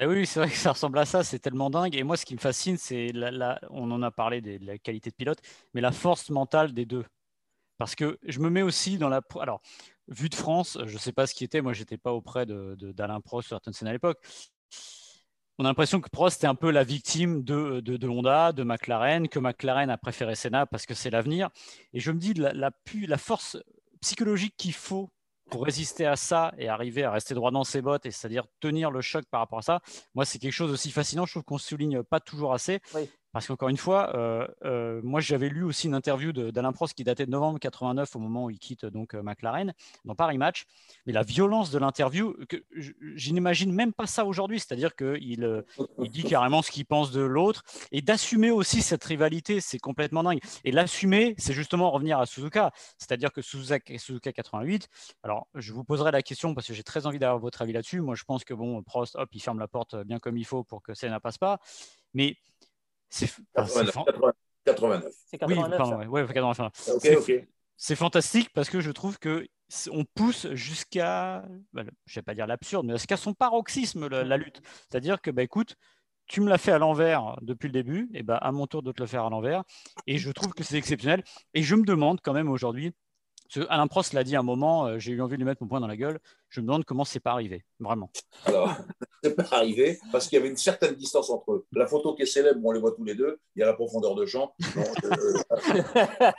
S3: Eh oui, c'est vrai que ça ressemble à ça, c'est tellement dingue. Et moi, ce qui me fascine, c'est, la, on en a parlé de la qualité de pilote, mais la force mentale des deux. Parce que je me mets aussi dans la. Alors, vu de France, je ne sais pas ce qui était, moi, je n'étais pas auprès de, d'Alain Prost scènes à l'époque. On a l'impression que Prost était un peu la victime de, de, Honda, de McLaren, que McLaren a préféré Senna parce que c'est l'avenir. Et je me dis, la, la, la force psychologique qu'il faut pour résister à ça et arriver à rester droit dans ses bottes, et c'est-à-dire tenir le choc par rapport à ça, moi, c'est quelque chose aussi fascinant. Je trouve qu'on ne souligne pas toujours assez. Parce qu'encore une fois, euh, euh, moi j'avais lu aussi une interview d'Alain Prost qui datait de novembre 89 au moment où il quitte donc euh, McLaren dans Paris Match. Mais la violence de l'interview, je, n'imagine même pas ça aujourd'hui. C'est-à-dire qu'il il dit carrément ce qu'il pense de l'autre et d'assumer aussi cette rivalité, c'est complètement dingue. Et l'assumer, c'est justement revenir à Suzuka. C'est-à-dire que Suzuka, Suzuka 88. Alors je vous poserai la question parce que j'ai très envie d'avoir votre avis là-dessus. Moi je pense que bon Prost, hop, il ferme la porte bien comme il faut pour que ça ne passe pas. Mais
S2: c'est 89.
S1: C'est 89.
S3: C'est fantastique parce que je trouve que on pousse jusqu'à, bah, je vais pas dire l'absurde, mais jusqu'à son paroxysme la, lutte. C'est-à-dire que, bah, écoute, tu me l'as fait à l'envers depuis le début, et bah, à mon tour de te le faire à l'envers. Et je trouve que c'est exceptionnel. Et je me demande quand même aujourd'hui, Alain Prost l'a dit à un moment, euh, j'ai eu envie de lui mettre mon poing dans la gueule. Je me demande comment c'est pas arrivé, vraiment.
S2: Alors, c'est pas arrivé parce qu'il y avait une certaine distance entre eux. La photo qui est célèbre, on les voit tous les deux. Il y a la profondeur de champ. Non,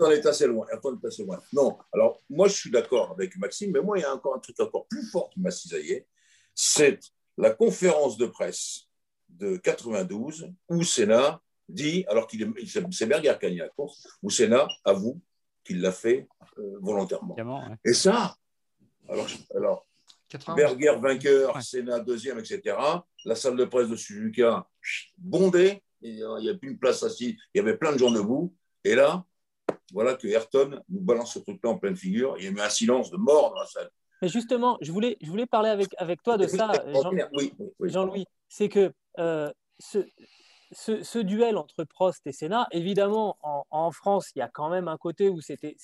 S2: on est assez loin. est assez loin. Non. Alors, moi, je suis d'accord avec Maxime, mais moi, il y a encore un truc encore plus fort qui m'a cisaillé. C'est la conférence de presse de 92 où Sénat dit, alors qu'il est, c'est Berger qui a la course, où Sénat avoue qu'il l'a fait euh, volontairement. Et ça, alors, alors Berger vainqueur, Sénat deuxième, etc. La salle de presse de Suzuka bondée, il n'y a plus une place assise, il y avait plein de gens debout. Et là, voilà que Ayrton nous balance ce truc-là en pleine figure. Il y a eu un silence de mort dans la salle.
S1: Mais justement, je voulais, je voulais parler avec, avec toi de ça, Jean-Louis. C'est que euh, ce, ce, duel entre Prost et Senna, évidemment, en, France, il y a quand même un côté où c'était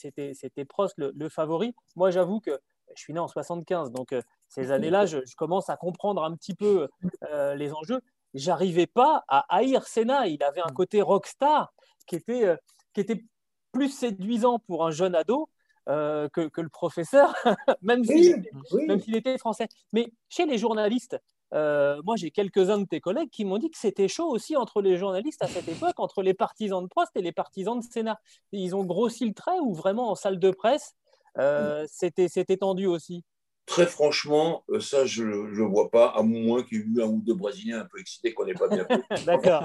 S1: Prost le, favori. Moi, j'avoue que je suis né en 75, donc euh, ces années-là, je, commence à comprendre un petit peu euh, les enjeux. J'arrivais pas à haïr Senna. Il avait un côté rockstar qui était, euh, qui était plus séduisant pour un jeune ado que, le professeur, même s'il était français. Mais chez les journalistes, euh, moi, j'ai quelques-uns de tes collègues qui m'ont dit que c'était chaud aussi entre les journalistes à cette époque, entre les partisans de Prost et les partisans de Sénat. Ils ont grossi le trait ou vraiment en salle de presse, euh, c'était tendu aussi
S2: Très franchement, euh, ça, je ne vois pas, à moins qu'il y ait eu un ou deux Brésiliens un peu excités qu'on n'ait pas bien fait.
S1: D'accord.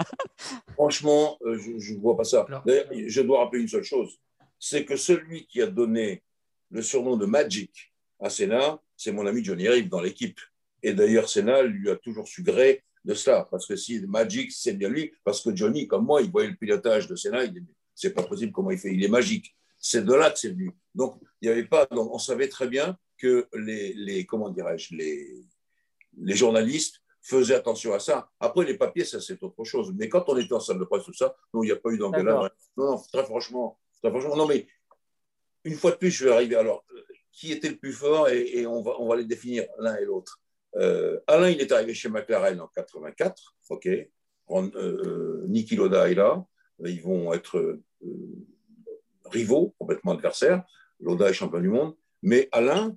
S2: franchement, je ne vois pas ça. je dois rappeler une seule chose c'est que celui qui a donné le surnom de Magic à Sénat, c'est mon ami Johnny Rive dans l'équipe. Et d'ailleurs, Senna lui a toujours su gré de cela, parce que si Magic, c'est bien lui, parce que Johnny, comme moi, il voyait le pilotage de Senna, il c'est pas possible comment il fait, il est magique. C'est de là que c'est venu. Donc, il n'y avait pas, donc on savait très bien que les, les comment dirais-je, les, les journalistes faisaient attention à ça. Après, les papiers, ça c'est autre chose. Mais quand on était en salle de presse, tout ça, non, il n'y a pas eu d'engueulade. Non, non, très franchement, très franchement, non, mais une fois de plus, je vais arriver. Alors, qui était le plus fort et, on, va, on va les définir l'un et l'autre. Alain, il est arrivé chez McLaren en 84, ok. Niki Loda est là, ils vont être rivaux, complètement adversaires. Loda est champion du monde, mais Alain,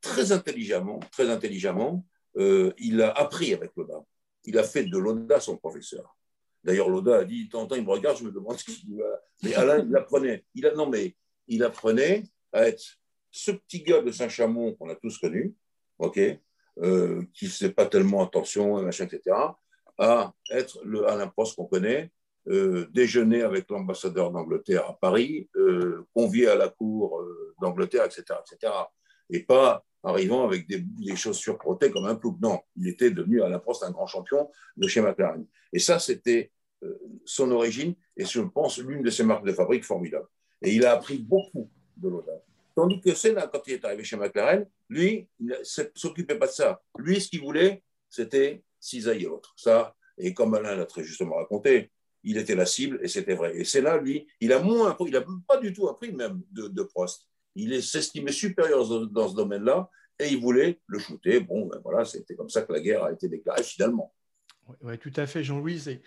S2: très intelligemment, très intelligemment, euh, il a appris avec Loda. Il a fait de Loda son professeur. D'ailleurs, Loda a dit, temps il me regarde, je me demande ce qu'il va. Mais Alain, il apprenait. Il a, non, mais il apprenait à être ce petit gars de Saint-Chamond qu'on a tous connu, euh, qui ne faisait pas tellement attention, etc., à être le Alain Prost qu'on connaît, euh, déjeuner avec l'ambassadeur d'Angleterre à Paris, euh, convié à la cour euh, d'Angleterre, etc., etc. Et pas arrivant avec des, chaussures protées comme un plouc. Non, il était devenu à la Prost un grand champion de chez McLaren. Et ça, c'était son origine et je pense l'une de ses marques de fabrique formidables. Et il a appris beaucoup de Loda. Tandis que Senna, quand il est arrivé chez McLaren, lui, il ne s'occupait pas de ça. Lui, ce qu'il voulait, c'était cisailler l'autre. Ça, et comme Alain l'a très justement raconté, il était la cible et c'était vrai. Et c'est là, lui, il a moins appris, il n'a pas du tout appris même de, Prost. Il s'estimait supérieur dans ce domaine-là et il voulait le shooter. Bon, ben voilà, c'était comme ça que la guerre a été déclarée finalement.
S4: Oui, tout à fait, Jean-Louis.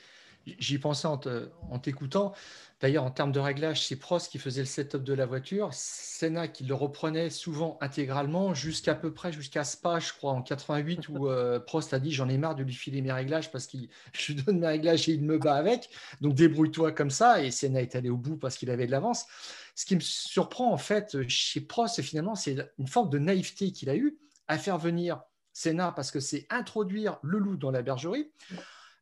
S4: J'y pensais en t'écoutant. D'ailleurs, en termes de réglage, c'est Prost qui faisait le setup de la voiture, Senna qui le reprenait souvent intégralement, jusqu'à peu près jusqu'à Spa, je crois, en 88, où euh, Prost a dit j'en ai marre de lui filer mes réglages parce que je lui donne mes réglages et il me bat avec. Donc débrouille-toi comme ça. Et Senna est allé au bout parce qu'il avait de l'avance. Ce qui me surprend en fait chez Prost, finalement, c'est une forme de naïveté qu'il a eue à faire venir Senna parce que c'est introduire le loup dans la bergerie.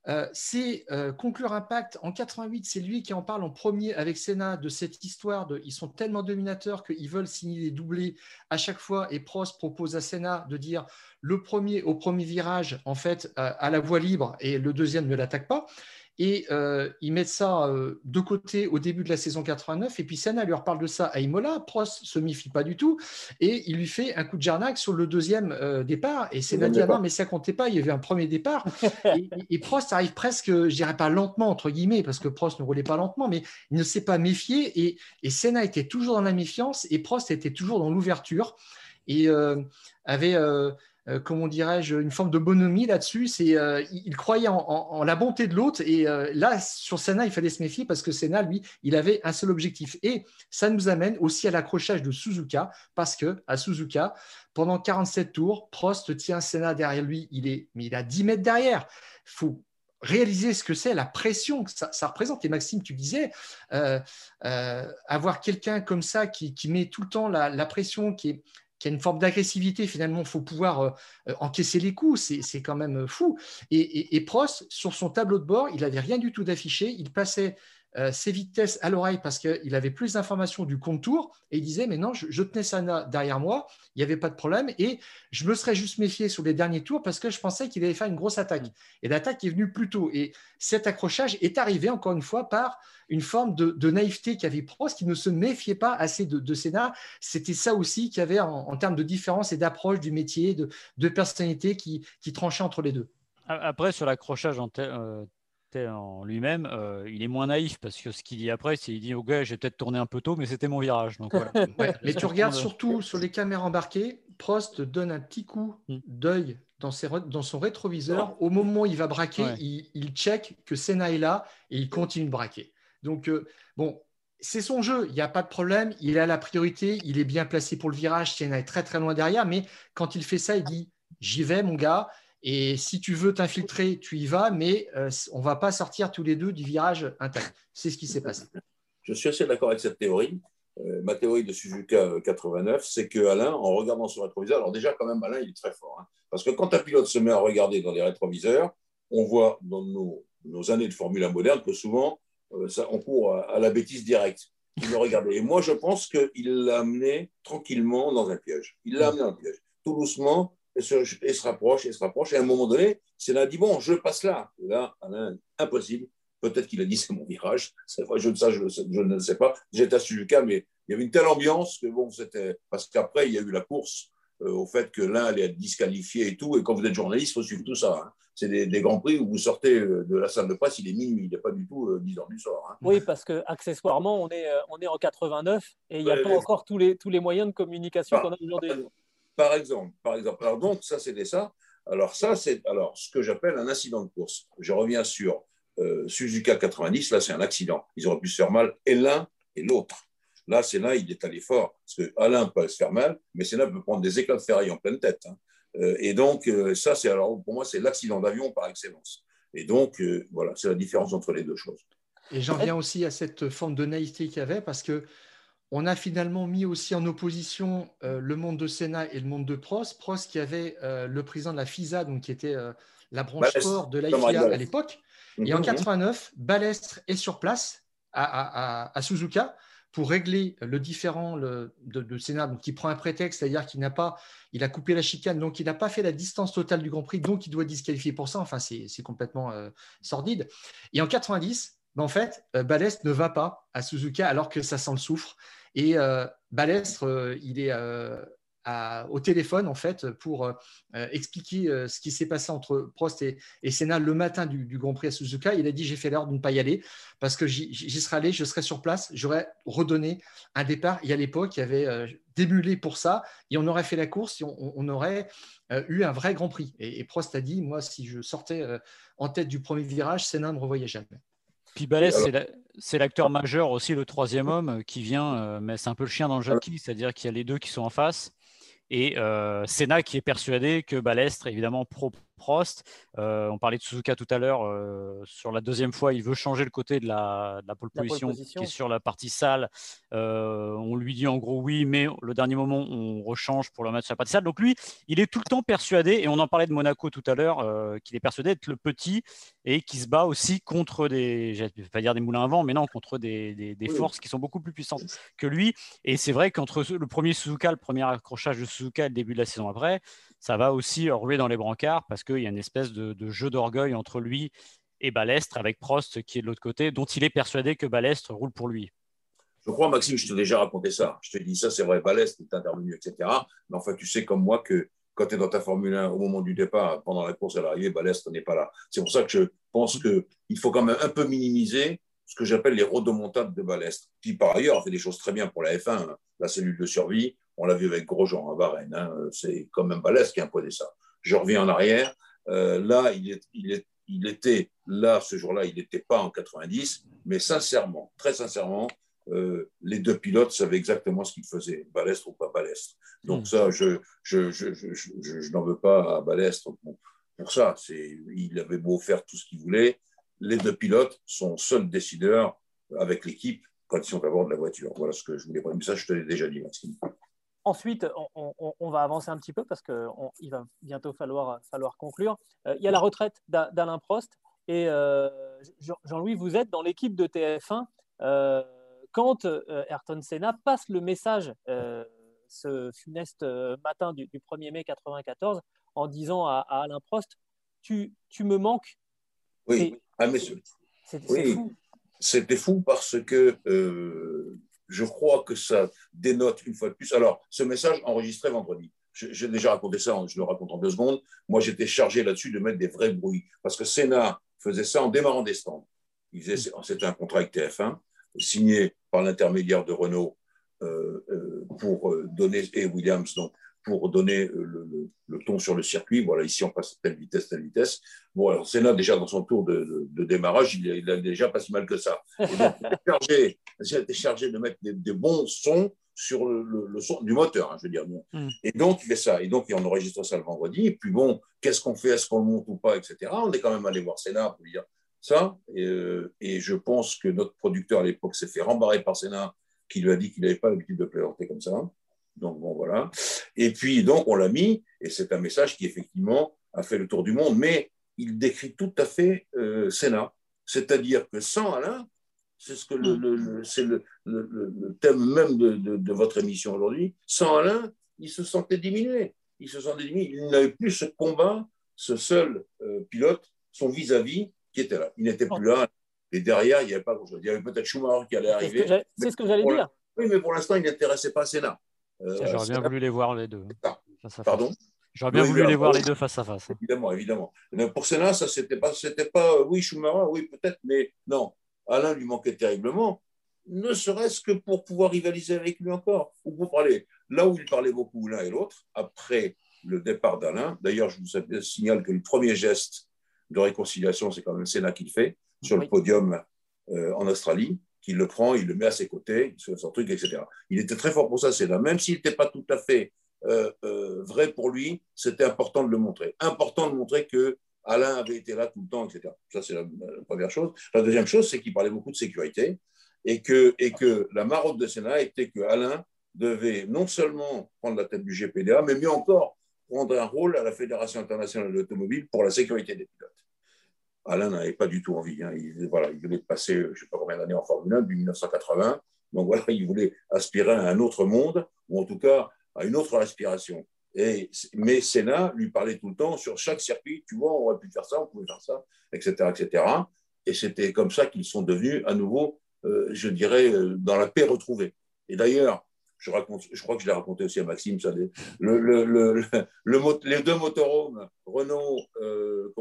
S4: Euh, c'est euh, conclure Impact en 88. C'est lui qui en parle en premier avec Senna de cette histoire de ils sont tellement dominateurs qu'ils veulent signer des doublés à chaque fois. Et Prost propose à Senna de dire le premier au premier virage, en fait, euh, à la voie libre et le deuxième ne l'attaque pas. Et euh, ils mettent ça euh, de côté au début de la saison 89. Et puis Senna lui reparle de ça à Imola. Prost se méfie pas du tout. Et il lui fait un coup de jarnac sur le deuxième euh, départ. Et Senna dit ah non, mais ça comptait pas. Il y avait un premier départ. et, Prost arrive presque, je dirais pas lentement, entre guillemets, parce que Prost ne roulait pas lentement, mais il ne s'est pas méfié. Et, et Senna était toujours dans la méfiance et Prost était toujours dans l'ouverture. Et avait euh, comment dirais-je, une forme de bonhomie là-dessus. C'est, euh, il croyait en, la bonté de l'autre. Et euh, là, sur Senna, il fallait se méfier parce que Senna, lui, il avait un seul objectif. Et ça nous amène aussi à l'accrochage de Suzuka parce que à Suzuka, pendant 47 tours, Prost tient Senna derrière lui. Il est, mais il a 10 mètres derrière. Il faut réaliser ce que c'est, la pression que ça, représente. Et Maxime, tu disais, avoir quelqu'un comme ça qui, met tout le temps la pression, qui est qui a une forme d'agressivité. Finalement, il faut pouvoir euh, euh, encaisser les coups. C'est quand même fou. Et, et, Prost, sur son tableau de bord, il n'avait rien du tout d'affiché. Il passait euh, ses vitesses à l'oreille parce qu'il avait plus d'informations du contour et il disait mais non je, tenais ça derrière moi il n'y avait pas de problème et je me serais juste méfié sur les derniers tours parce que je pensais qu'il allait faire une grosse attaque. Et l'attaque est venue plus tôt et cet accrochage est arrivé encore une fois par une forme de, naïveté qu'avait Prost qui ne se méfiait pas assez de, de Senna. C'était ça aussi qu'il y avait en, termes de différence et d'approche du métier de, de personnalité qui, qui tranchait entre les deux.
S3: Après, sur l'accrochage en, euh, en lui-même, euh, il est moins naïf parce que ce qu'il dit après, c'est qu'il dit au gars, j'ai peut-être tourné un peu tôt, mais c'était mon virage. Donc,
S4: mais tu regardes surtout sur les caméras embarquées, Prost donne un petit coup mm. d'œil dans, dans, son rétroviseur. Au moment où il va braquer, il, check que Senna est là et il continue de braquer. Donc, euh, bon, c'est son jeu, il n'y a pas de problème, il a la priorité, il est bien placé pour le virage, Senna est très très loin derrière, mais quand il fait ça, il dit J'y vais, mon gars. Et si tu veux t'infiltrer, tu y vas, mais euh, on ne va pas sortir tous les deux du virage intact. C'est ce qui s'est passé.
S2: Je suis assez d'accord avec cette théorie. Euh, ma théorie de Suzuka 89, euh, c'est que Alain, en regardant son rétroviseur, alors déjà quand même Alain, il est très fort, hein. parce que quand un pilote se met à regarder dans les rétroviseurs, on voit dans nos, années de Formule 1 moderne que souvent, ça, on court à, la bêtise directe. Il le Et moi, je pense qu'il l'a amené tranquillement dans un piège. Il l'a amené dans un piège. Tout doucement, et se, rapproche, et se rapproche. Et à un moment donné, c'est là, dit bon, je passe là. Et là, impossible. Peut-être qu'il a dit c'est mon virage. C'est vrai, je, ça, je, je, ne le sais pas. J'étais à Suzuka, mais il y avait une telle ambiance que bon, c'était. Parce qu'après, il y a eu la course euh, au fait que l'un allait être disqualifié et tout. Et quand vous êtes journaliste, il faut suivre tout ça. Hein. C'est des, grands prix où vous sortez euh, de la salle de presse, il est minuit, il n'est pas du tout 10 euh, heures du soir. Hein.
S1: Oui, parce que accessoirement, on est, on est en 89 et il n'y a pas encore tous les, tous les moyens de communication qu'on a aujourd'hui.
S2: Par exemple, par exemple. Alors donc, ça, c'était ça. Alors ça, c'est alors ce que j'appelle un incident de course. Je reviens sur euh, Suzuka 90, là, c'est un accident. Ils auraient pu se faire mal, et l'un et l'autre. Là, c'est là, il est allé fort. Parce que Alain peut se faire mal, mais c'est là peut prendre des éclats de ferraille en pleine tête. Hein. Euh, et donc, euh, ça, c'est alors pour moi, c'est l'accident d'avion par excellence. Et donc, voilà, c'est la différence entre les deux choses.
S4: Et j'en viens aussi à cette forme de naïveté qu'il y avait, parce que on a finalement mis aussi en opposition le monde de Sénat et le monde de Prost. Prost qui avait le président de la FISA, donc qui était la branche sport de l'AIFIA à l'époque, et en 89, mhm. Balestre est sur place à, Suzuka pour régler le différent de, de, Senna, donc il prend un prétexte, c'est-à-dire qu'il n'a pas, il a coupé la chicane, donc il n'a pas fait la distance totale du Grand Prix, donc il doit disqualifier pour ça. Enfin, c'est complètement euh, sordide. Et en 90, ben, en fait, euh, Balestre ne va pas à Suzuka alors que ça sent le soufre. Et euh, Balestre, euh, il est au téléphone en fait pour euh, expliquer euh, ce qui s'est passé entre Prost et, Senna le matin du, Grand Prix à Suzuka. Il a dit j'ai fait l'heure de ne pas y aller parce que j'y serais allé, je serais sur place, j'aurais redonné un départ. Et à l'époque, il y avait euh, démulé pour ça et on aurait fait la course et on, aurait eu un vrai Grand Prix. Et, Prost a dit moi si je sortais en tête du premier virage, Senna ne me revoyait jamais.
S3: Puis Balès, c'est l'acteur majeur aussi, le troisième homme qui vient, mais c'est un peu le chien dans le jockey, c'est-à-dire qu'il y a les deux qui sont en face. Et euh, Senna qui est persuadé que Balestre, évidemment pro Prost, euh, on parlait de Suzuka tout à l'heure, euh, sur la deuxième fois, il veut changer le côté de la, pole, position, qui est sur la partie sale. on lui dit en gros oui, mais le dernier moment, on rechange pour le match à la partie sale. Donc lui, il est tout le temps persuadé, et on en parlait de Monaco tout à l'heure, qu'il est persuadé d'être le petit et qui se bat aussi contre des, je vais pas dire des moulins à vent, mais non, contre des, forces qui sont beaucoup plus puissantes que lui. Et c'est vrai qu'entre le premier Suzuka, le premier accrochage de Suzuka et le début de la saison après, ça va aussi ruer dans les brancards parce qu'il y a une espèce de, jeu d'orgueil entre lui et Balestre avec Prost qui est de l'autre côté, dont il est persuadé que Balestre roule pour lui.
S2: Je crois, Maxime, je t'ai déjà raconté ça. Je t'ai dit ça, c'est vrai, Balestre est intervenu, etc. Mais enfin, tu sais comme moi que quand tu es dans ta Formule 1 au moment du départ, pendant la course à l'arrivée, Balestre n'est pas là. C'est pour ça que je pense qu'il faut quand même un peu minimiser ce que j'appelle les rodomontades de Balestre, qui par ailleurs fait des choses très bien pour la F1, hein. la cellule de survie, on l'a vu avec Grosjean à Varennes. Hein. C'est quand même Balès qui a imposé ça. Je reviens en arrière. Euh, là, il, était là, ce jour-là, il n'était pas en 90, mais sincèrement, très sincèrement, euh, les deux pilotes savaient exactement ce qu'ils faisaient, Balestre ou pas Balestre. Donc, hmm. ça, je, je, n'en veux pas à Balestre pour, ça. Il avait beau faire tout ce qu'il voulait. Les deux pilotes sont seuls décideurs avec l'équipe quand ils sont à bord de la voiture. Voilà ce que je voulais dire. Mais ça, je te l'ai déjà dit, Maxime.
S1: Ensuite, on, va avancer un petit peu parce qu'il va bientôt falloir, falloir conclure. Euh, il y a la retraite d'Alain Prost. Et euh, Jean-Louis, vous êtes dans l'équipe de TF1 euh, quand Ayrton Senna passe le message ce funeste matin du, 1er mai 1994 en disant à, Alain Prost Tu, tu me manques.
S2: Oui, ah, C'était fou. C'était fou parce que je crois que ça dénote une fois de plus. Alors, ce message enregistré vendredi, j'ai déjà raconté ça, je le raconte en deux secondes. Moi, j'étais chargé là-dessus de mettre des vrais bruits parce que Sénat faisait ça en démarrant des stands. C'était un contrat avec TF1 signé par l'intermédiaire de Renault euh, euh, pour euh, donner, et Williams, donc, pour donner le, ton sur le circuit. Voilà, ici, on passe telle vitesse, telle vitesse. Bon, alors, Sénat, déjà, dans son tour de, démarrage, il, n'a déjà pas si mal que ça. j'ai été chargé de mettre des, bons sons sur le, son du moteur, hein, je veux dire. Hmm. Et donc, il fait ça. Et donc, on enregistre ça le vendredi. Et puis, bon, qu'est-ce qu'on fait? Est-ce qu'on le monte ou pas? Etc. On est quand même allé voir Sénat pour lui dire ça. Et, euh, et je pense que notre producteur à l'époque s'est fait rembarrer par Sénat, qui lui a dit qu'il n'avait pas l'habitude de plaisanter comme ça. Donc, bon, voilà. Et puis, donc, on l'a mis, et c'est un message qui, effectivement, a fait le tour du monde, mais il décrit tout à fait euh, Sénat. C'est-à-dire que sans Alain, c'est ce que le, c'est le, thème même de, votre émission aujourd'hui, sans Alain, il se sentait diminué. Il se sentait diminué. Il n'avait plus ce combat, ce seul euh, pilote, son vis-à-vis qui était là. Il n'était plus là. Et derrière, il n'y avait pas grand-chose. Il y avait peut-être Schumacher qui allait arriver.
S1: C'est ce que j'allais dire.
S2: Oui, mais pour l'instant, il n'intéressait pas Sénat.
S3: Euh, J'aurais bien voulu les voir les deux.
S2: Pardon
S3: J'aurais bien voulu les voir les deux face à face.
S2: Évidemment, évidemment. pour Sénat, ça, c'était pas, c'était pas, oui, Schumacher, oui, peut-être, mais non. Alain lui manquait terriblement, ne serait-ce que pour pouvoir rivaliser avec lui encore, ou pour parler. là où ils parlaient beaucoup l'un et l'autre, après le départ d'Alain, d'ailleurs, je vous signale que le premier geste de réconciliation, c'est quand même Sénat qui le fait, sur le podium euh, en Australie, qu'il le prend, il le met à ses côtés, sur son truc, etc. Il était très fort pour ça, Sénat. Même s'il n'était pas tout à fait euh, euh, vrai pour lui, c'était important de le montrer. Important de montrer que Alain avait été là tout le temps, etc. Ça, c'est la, première chose. La deuxième chose, c'est qu'il parlait beaucoup de sécurité et que, la marotte de Sénat était que Alain devait non seulement prendre la tête du GPDA, mais mieux encore, prendre un rôle à la Fédération internationale de l'automobile pour la sécurité des pilotes. Alain n'avait pas du tout envie. Hein. Il, voilà, il voulait passer, je ne sais pas combien d'années en Formule 1, depuis 1980. Donc voilà, il voulait aspirer à un autre monde, ou en tout cas à une autre aspiration. Et, mais Sénat lui parlait tout le temps sur chaque circuit, tu vois, on aurait pu faire ça, on pouvait faire ça, etc. etc. Et c'était comme ça qu'ils sont devenus à nouveau, euh, je dirais, euh, dans la paix retrouvée. Et d'ailleurs, je, crois que je l'ai raconté aussi à Maxime, ça, le, le, le, les deux motorhomes, Renault, euh,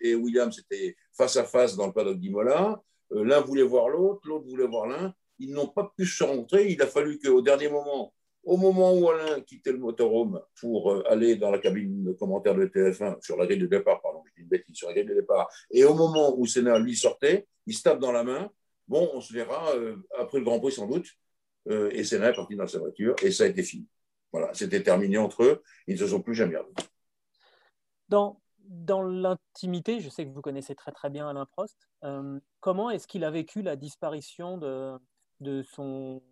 S2: et Williams, c'était face à face dans le paddock d'Imola. Euh, l'un voulait voir l'autre, l'autre voulait voir l'un. Ils n'ont pas pu se rencontrer. Il a fallu qu'au dernier moment, au moment où Alain quittait le motorhome pour euh, aller dans la cabine de commentaire de TF1, sur la grille de départ, pardon, je dis une bêtise, sur la grille de départ, et au moment où Sénat, lui, sortait, il se tape dans la main. Bon, on se verra après le Grand Prix sans doute. Euh, et Senna est parti dans sa voiture et ça a été fini. Voilà, c'était terminé entre eux, ils ne se sont plus jamais revus.
S1: Dans, dans l'intimité, je sais que vous connaissez très très bien Alain Prost, euh, comment est-ce qu'il a vécu la disparition de, de son,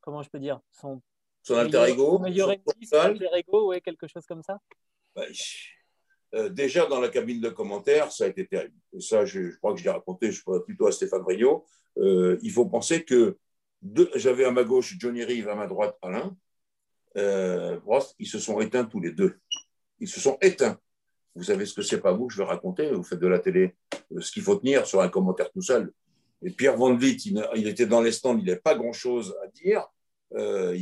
S1: comment je peux dire, son,
S2: son alter ego,
S1: meilleur son alter ego, ouais, quelque chose comme ça
S2: bah, euh, Déjà dans la cabine de commentaires, ça a été terrible. Et ça, je, crois que je l'ai raconté, je crois plutôt à Stéphane Rio. il faut penser que j'avais à ma gauche Johnny Reeve, à ma droite Alain. Euh, ils se sont éteints tous les deux. Ils se sont éteints. Vous savez ce que c'est pas vous que je vais raconter. Vous faites de la télé. Euh, ce qu'il faut tenir sur un commentaire tout seul. Et Pierre Van Vliet, il, était dans les stands, il n'avait pas grand-chose à dire. Euh,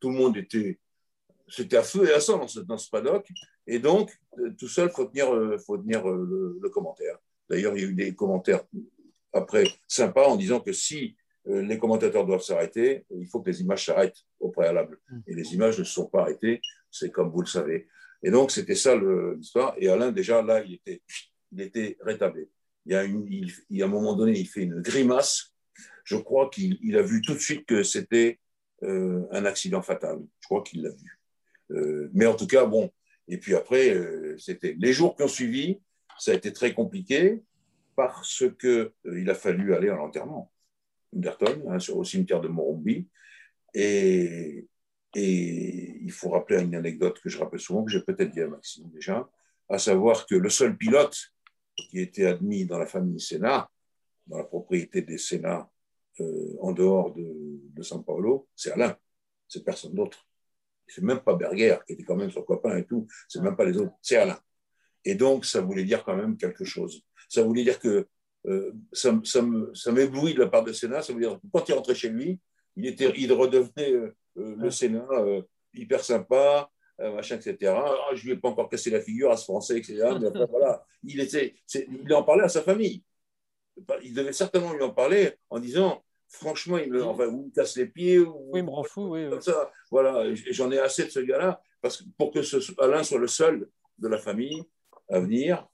S2: tout le monde était, c'était à feu et à sang dans ce, dans paddock. Et donc, euh, tout seul, faut tenir, faut tenir le, commentaire. D'ailleurs, il y a eu des commentaires après sympas en disant que si les commentateurs doivent s'arrêter, il faut que les images s'arrêtent au préalable. Mm. Et les images ne se sont pas arrêtées, c'est comme vous le savez. Et donc, c'était ça l'histoire. Et Alain, déjà, là, il était, il était rétabli. Il y, a une, il, à un moment donné, il fait une grimace. Je crois qu'il a vu tout de suite que c'était euh, un accident fatal. Je crois qu'il l'a vu. Euh, mais en tout cas, bon. Et puis après, c'était les jours qui ont suivi, ça a été très compliqué parce qu'il a fallu aller à l'enterrement. Hein, sur, au cimetière de Morumbi. Et, et il faut rappeler une anecdote que je rappelle souvent, que j'ai peut-être dit à Maxime déjà, à savoir que le seul pilote qui était admis dans la famille Sénat, dans la propriété des Sénats euh, en dehors de, de San Paolo, c'est Alain, c'est personne d'autre. C'est même pas Berger, qui était quand même son copain et tout, c'est même pas les autres, c'est Alain. Et donc, ça voulait dire quand même quelque chose. Ça voulait dire que euh, ça, ça m'éblouit de la part de Sénat. Ça veut dire que quand il rentrait chez lui, il, était, il redevenait euh, euh, le Sénat hyper sympa, machin, etc. Ah, je ne lui ai pas encore cassé la figure à ce Français, etc. Mais voilà, il, était, il en parlait à sa famille. Il devait certainement lui en parler en disant franchement, il me, enfin, ou casse les pieds. Ou,
S1: oui, il me rend fou. Oui,
S2: comme ça. Voilà, j'en ai assez de ce gars-là parce que pour que ce, Alain soit le seul de la famille à venir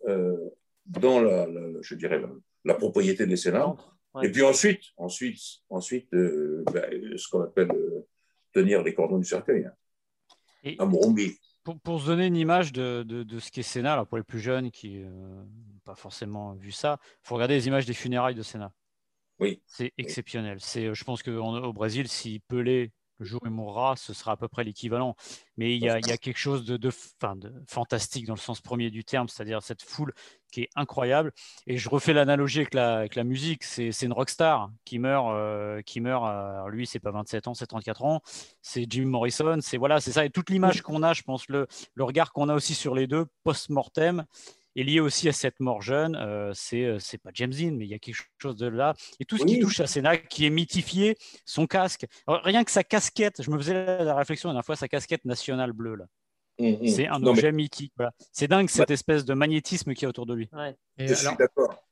S2: dans la, je dirais, la propriété des Sénats. Et puis ensuite, ensuite, ensuite euh, ben, ce qu'on appelle euh, tenir les cordons du cercueil. Hein. Et
S3: pour, pour, se donner une image de, de, ce qu'est Sénat, alors pour les plus jeunes qui n'ont pas forcément vu ça, il faut regarder les images des funérailles de Sénat.
S2: Oui.
S3: C'est exceptionnel. C'est, je pense qu'au Brésil, si Pelé le jour où il mourra, ce sera à peu près l'équivalent. Mais il y, a, quelque chose de, de, fantastique dans le sens premier du terme, c'est-à-dire cette foule qui est incroyable. Et je refais l'analogie avec la, avec la, musique. C'est une rockstar qui meurt. Euh, qui meurt alors lui, c'est pas 27 ans, c'est 34 ans. C'est Jim Morrison. C'est voilà, c'est ça. Et toute l'image qu'on a, je pense, le, le regard qu'on a aussi sur les deux post-mortem, est lié aussi à cette mort jeune. Euh, c'est euh, c'est pas James Dean, mais il y a quelque chose de là. Et tout ce qui touche à Senna, qui est mythifié, son casque, rien que sa casquette, je me faisais la réflexion la dernière fois, sa casquette nationale bleue là. Mmh, mmh. C'est un objet mythique. C'est dingue cette espèce de magnétisme qui est autour de lui.
S2: je suis d'accord.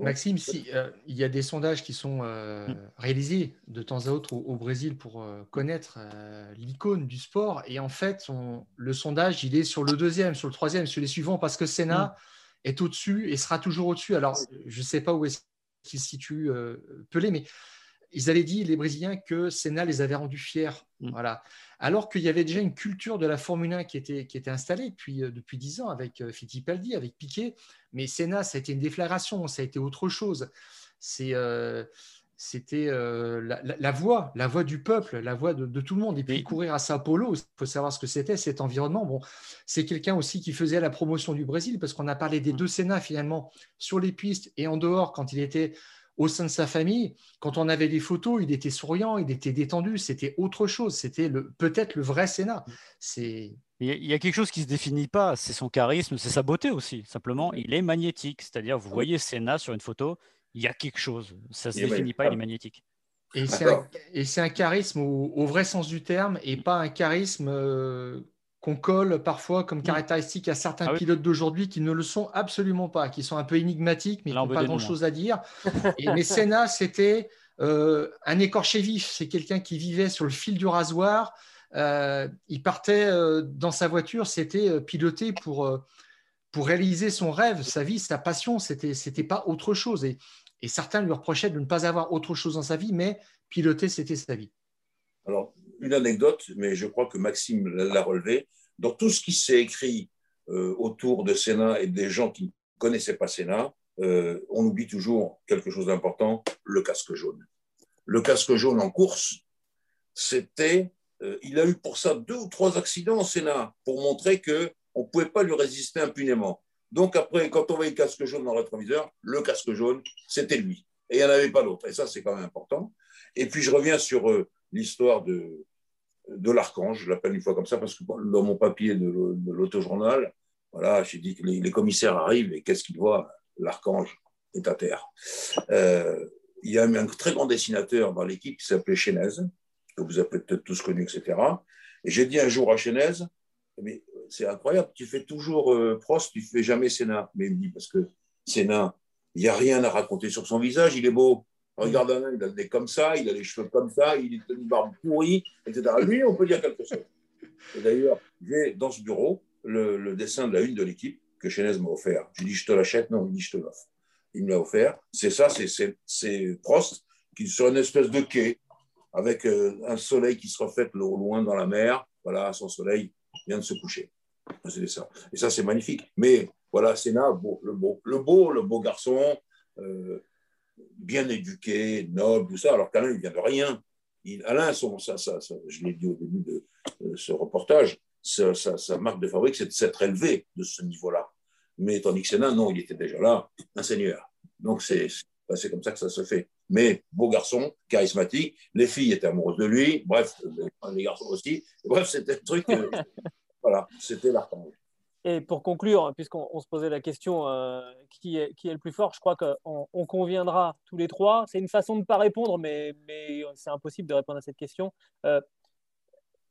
S4: Maxime, si, euh, il y a des sondages qui sont euh, mm. réalisés de temps à autre au, Brésil pour euh, connaître l'icône du sport. Et en fait, le sondage, il est sur le deuxième, sur le troisième, sur les suivants, parce que Senna mm. est au-dessus et sera toujours au-dessus. Alors, je ne sais pas où est-ce qu'il se situe Pelé, mais ils avaient dit, les Brésiliens, que Senna les avait rendus fiers. Mm. Voilà. Alors qu'il y avait déjà une culture de la Formule 1 qui était, qui était installée depuis, euh, depuis 10 ans avec euh, Fittipaldi, avec Piquet. Mais Senna, ça a été une déflagration, ça a été autre chose. C'est. Euh, c'était la, voix, la voix du peuple, la voix de, tout le monde. Et puis courir à Sao Paulo, il faut savoir ce que c'était cet environnement. Bon, c'est quelqu'un aussi qui faisait la promotion du Brésil parce qu'on a parlé des mm. deux Sénats finalement sur les pistes et en dehors quand il était au sein de sa famille, quand on avait des photos, il était souriant, il était détendu, c'était autre chose, c'était peut-être le vrai Sénat.
S3: C'est il y a quelque chose qui ne se définit pas, c'est son charisme, c'est sa beauté aussi. Simplement, il est magnétique, c'est-à-dire vous voyez Sénat sur une photo, il y a quelque chose, ça ne se définit pas, il est magnétique.
S4: Et c'est un, charisme au, vrai sens du terme et pas un charisme euh, qu'on colle parfois comme mm. caractéristique à certains ah pilotes d'aujourd'hui qui ne le sont absolument pas, qui sont un peu énigmatiques, mais qui n'ont pas grand-chose à dire. Et, mais Senna, c'était euh, un écorché vif. C'est quelqu'un qui vivait sur le fil du rasoir. Euh, il partait euh, dans sa voiture, c'était piloter pour, pour réaliser son rêve, sa vie, sa passion. C'était c'était pas autre chose. Et, et certains lui reprochaient de ne pas avoir autre chose dans sa vie, mais piloter, c'était sa vie.
S2: Alors, une anecdote, mais je crois que Maxime l'a relevé. Dans tout ce qui s'est écrit euh, autour de Sénat et des gens qui ne connaissaient pas Sénat, euh, on oublie toujours quelque chose d'important, le casque jaune. Le casque jaune en course, c'était, euh, il a eu pour ça deux ou trois accidents au Sénat pour montrer que on ne pouvait pas lui résister impunément. Donc après, quand on voyait le casque jaune dans le rétroviseur, le casque jaune, c'était lui. Et il n'y en avait pas d'autre. Et ça, c'est quand même important. Et puis je reviens sur l'histoire de, de l'archange, je l'appelle une fois comme ça, parce que dans mon papier de, l'autojournal, voilà, j'ai dit que les, commissaires arrivent et qu'est-ce qu'ils voient? L'archange est à terre. Euh, il y a un très grand dessinateur dans l'équipe qui s'appelait Chénez, que vous avez peut-être tous connu, etc. Et j'ai dit un jour à Chénez, mais c'est incroyable, tu fais toujours euh, Prost, tu fais jamais Sénat. Mais il me dit, parce que Sénat, il n'y a rien à raconter sur son visage, il est beau. Regarde un, il a le nez comme ça, il a les cheveux comme ça, il a une barbe pourrie, etc. Lui, on peut dire quelque chose. D'ailleurs, j'ai dans ce bureau le, dessin de la une de l'équipe que Chenez m'a offert. Je lui dis, je te l'achète? Non, il dit, je te l'offre. Il me l'a offert. C'est ça, c'est Prost qui sur une espèce de quai avec euh, un soleil qui se reflète au loin dans la mer. Voilà, son soleil vient de se coucher. C'est ça. Et ça, c'est magnifique. Mais voilà, Sénat, le beau, le beau, le beau garçon. Euh, bien éduqué, noble, tout ça, alors qu'Alain, il vient de rien. Alain, son, ça, ça, je l'ai dit au début de, ce reportage, sa, marque de fabrique, c'est de s'être élevé de ce niveau-là. Mais tandis que Sénat, non, il était déjà là, un seigneur. Donc c'est comme ça que ça se fait. Mais beau garçon, charismatique, les filles étaient amoureuses de lui, bref, les garçons aussi. Bref, c'était un truc, euh, voilà, c'était l'archange.
S1: Et pour conclure, puisqu'on se posait la question euh, qui, est, qui, est, le plus fort, je crois qu'on on conviendra tous les trois. C'est une façon de ne pas répondre, mais, mais c'est impossible de répondre à cette question. Euh,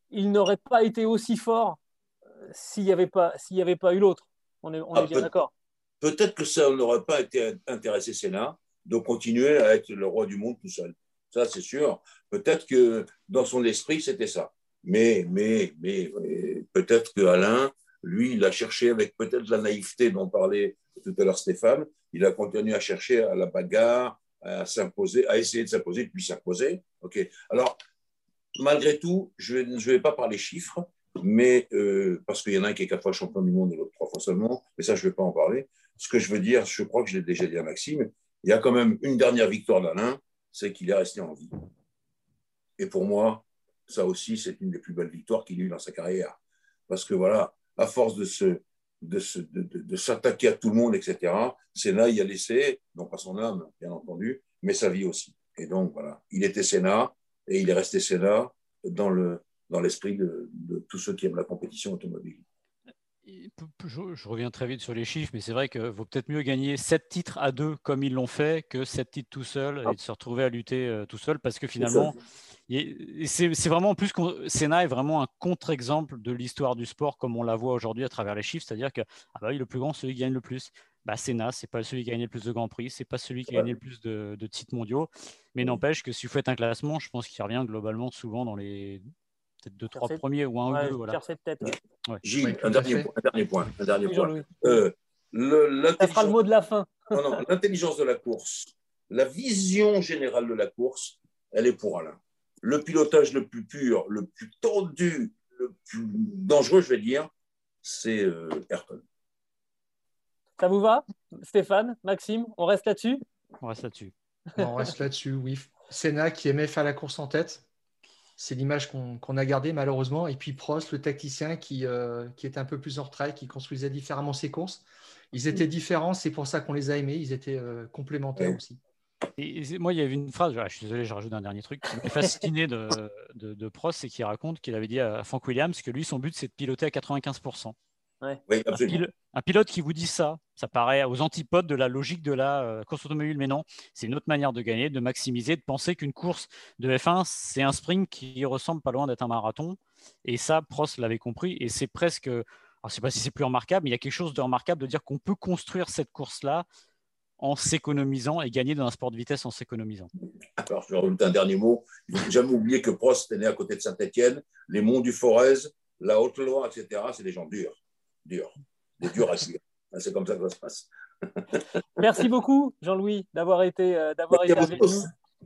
S1: il n'aurait pas été aussi fort euh, s'il n'y avait, pas, avait pas eu l'autre. On est, on est ah, bien d'accord.
S2: Peut-être que ça n'aurait pas été intéressé Sénat de continuer à être le roi du monde tout seul. Ça, c'est sûr. Peut-être que dans son esprit, c'était ça. Mais, mais, mais peut-être que Alain lui, il a cherché avec peut-être la naïveté dont parlait tout à l'heure Stéphane, il a continué à chercher à la bagarre, à s'imposer, à essayer de s'imposer, puis s'imposer. Ok. Alors, malgré tout, je ne vais, pas parler chiffres, mais euh, parce qu'il y en a un qui est quatre fois champion du monde et l'autre trois fois seulement, mais ça, je ne vais pas en parler. Ce que je veux dire, je crois que je l'ai déjà dit à Maxime, il y a quand même une dernière victoire d'Alain, c'est qu'il est resté en vie. Et pour moi, ça aussi, c'est une des plus belles victoires qu'il a eues dans sa carrière. Parce que voilà, à force de se de, s'attaquer à tout le monde, etc. Sénat y a laissé, non pas son âme, bien entendu, mais sa vie aussi. Et donc, voilà, il était Sénat et il est resté Sénat dans, le, dans l'esprit de tous ceux qui aiment la compétition automobile.
S3: Je, reviens très vite sur les chiffres, mais c'est vrai qu'il vaut peut-être mieux gagner 7 titres à deux comme ils l'ont fait que 7 titres tout seul et de se retrouver à lutter euh, tout seul parce que finalement, c'est vraiment en plus Senna est vraiment un contre-exemple de l'histoire du sport comme on la voit aujourd'hui à travers les chiffres, c'est-à-dire que ah bah le plus grand, celui qui gagne le plus. bah, Senna, c'est pas celui qui a gagné le plus de grands prix, c'est pas celui qui a gagné le plus de, titres mondiaux. Mais n'empêche que si vous faites un classement, je pense qu'il revient globalement souvent dans les peut-être deux, trois premiers ou un ou deux. Voilà.
S2: Gilles, un, dernier point, un, dernier point. Un dernier point.
S1: Euh, le, Ça fera le mot de la fin.
S2: l'intelligence de la course, la vision générale de la course, elle est pour Alain. Le pilotage le plus pur, le plus tendu, le plus dangereux, je vais dire, c'est euh, Ayrton.
S1: Ça vous va, Stéphane, Maxime? On reste là-dessus?
S3: On reste là-dessus.
S4: On reste là-dessus, oui. Senna qui aimait faire la course en tête. C'est l'image qu'on a gardée malheureusement. Et puis Prost, le tacticien qui, euh, qui était un peu plus en retrait, qui construisait différemment ses courses. Ils étaient différents, c'est pour ça qu'on les a aimés. Ils étaient euh, complémentaires aussi.
S3: Et moi, il y avait une phrase, je suis désolé, je rajoute un dernier truc, qui m'est fasciné de, de, de Prost, c'est qu'il raconte qu'il avait dit à Frank Williams que lui, son but, c'est de piloter à 95% un, pilote, qui vous dit ça, ça paraît aux antipodes de la logique de la euh, course automobile, mais non, c'est une autre manière de gagner, de maximiser, de penser qu'une course de F1, c'est un sprint qui ressemble pas loin d'être un marathon. Et ça, Prost l'avait compris, et c'est presque, alors je ne sais pas si c'est plus remarquable, mais il y a quelque chose de remarquable de dire qu'on peut construire cette course-là en s'économisant et gagner dans un sport de vitesse en s'économisant.
S2: Alors, je vais rajouter un dernier mot. Il ne faut jamais oublier que Prost est né à côté de Saint-Etienne, les monts du Forez, la Haute-Loire, etc. C'est des gens durs dur, des durs à suivre. C'est comme ça que ça se passe.
S1: Merci beaucoup, Jean-Louis, d'avoir été, euh, d'avoir été avec nous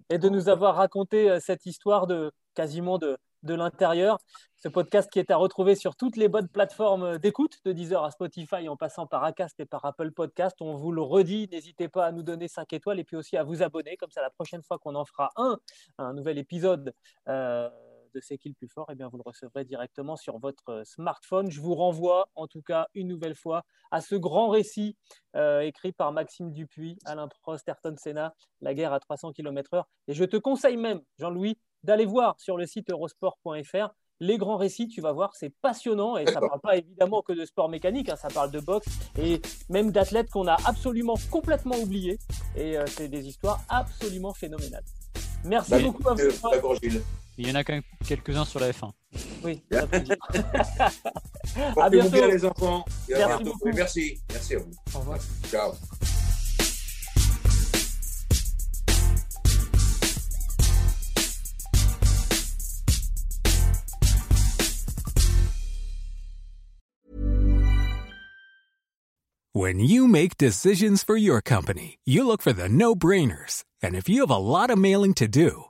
S1: et de nous avoir raconté euh, cette histoire de quasiment de, de l'intérieur. Ce podcast qui est à retrouver sur toutes les bonnes plateformes d'écoute, de Deezer à Spotify, en passant par Acast et par Apple Podcast. On vous le redit, n'hésitez pas à nous donner 5 étoiles et puis aussi à vous abonner. Comme ça, la prochaine fois qu'on en fera un, un nouvel épisode, euh, de C'est qui le plus fort, eh bien, vous le recevrez directement sur votre euh, smartphone. Je vous renvoie en tout cas une nouvelle fois à ce grand récit euh, écrit par Maxime Dupuis, Alain Prost, Ayrton Senna, La guerre à 300 km/h. Et je te conseille même, Jean-Louis, d'aller voir sur le site eurosport.fr les grands récits, tu vas voir, c'est passionnant et ça ne parle pas évidemment que de sport mécanique, hein, ça parle de boxe et même d'athlètes qu'on a absolument complètement oubliés et euh, c'est des histoires absolument phénoménales. Merci bah, beaucoup à vous.
S2: D'accord, Gilles.
S3: Il y en a quand même quelques-uns sur la F1.
S1: Oui.
S2: à bientôt. bien les enfants. Merci, merci. Merci à vous.
S1: Au revoir.
S2: Ciao.
S5: When you make decisions for your company, you look for the no-brainers. And if you have a lot of mailing to do,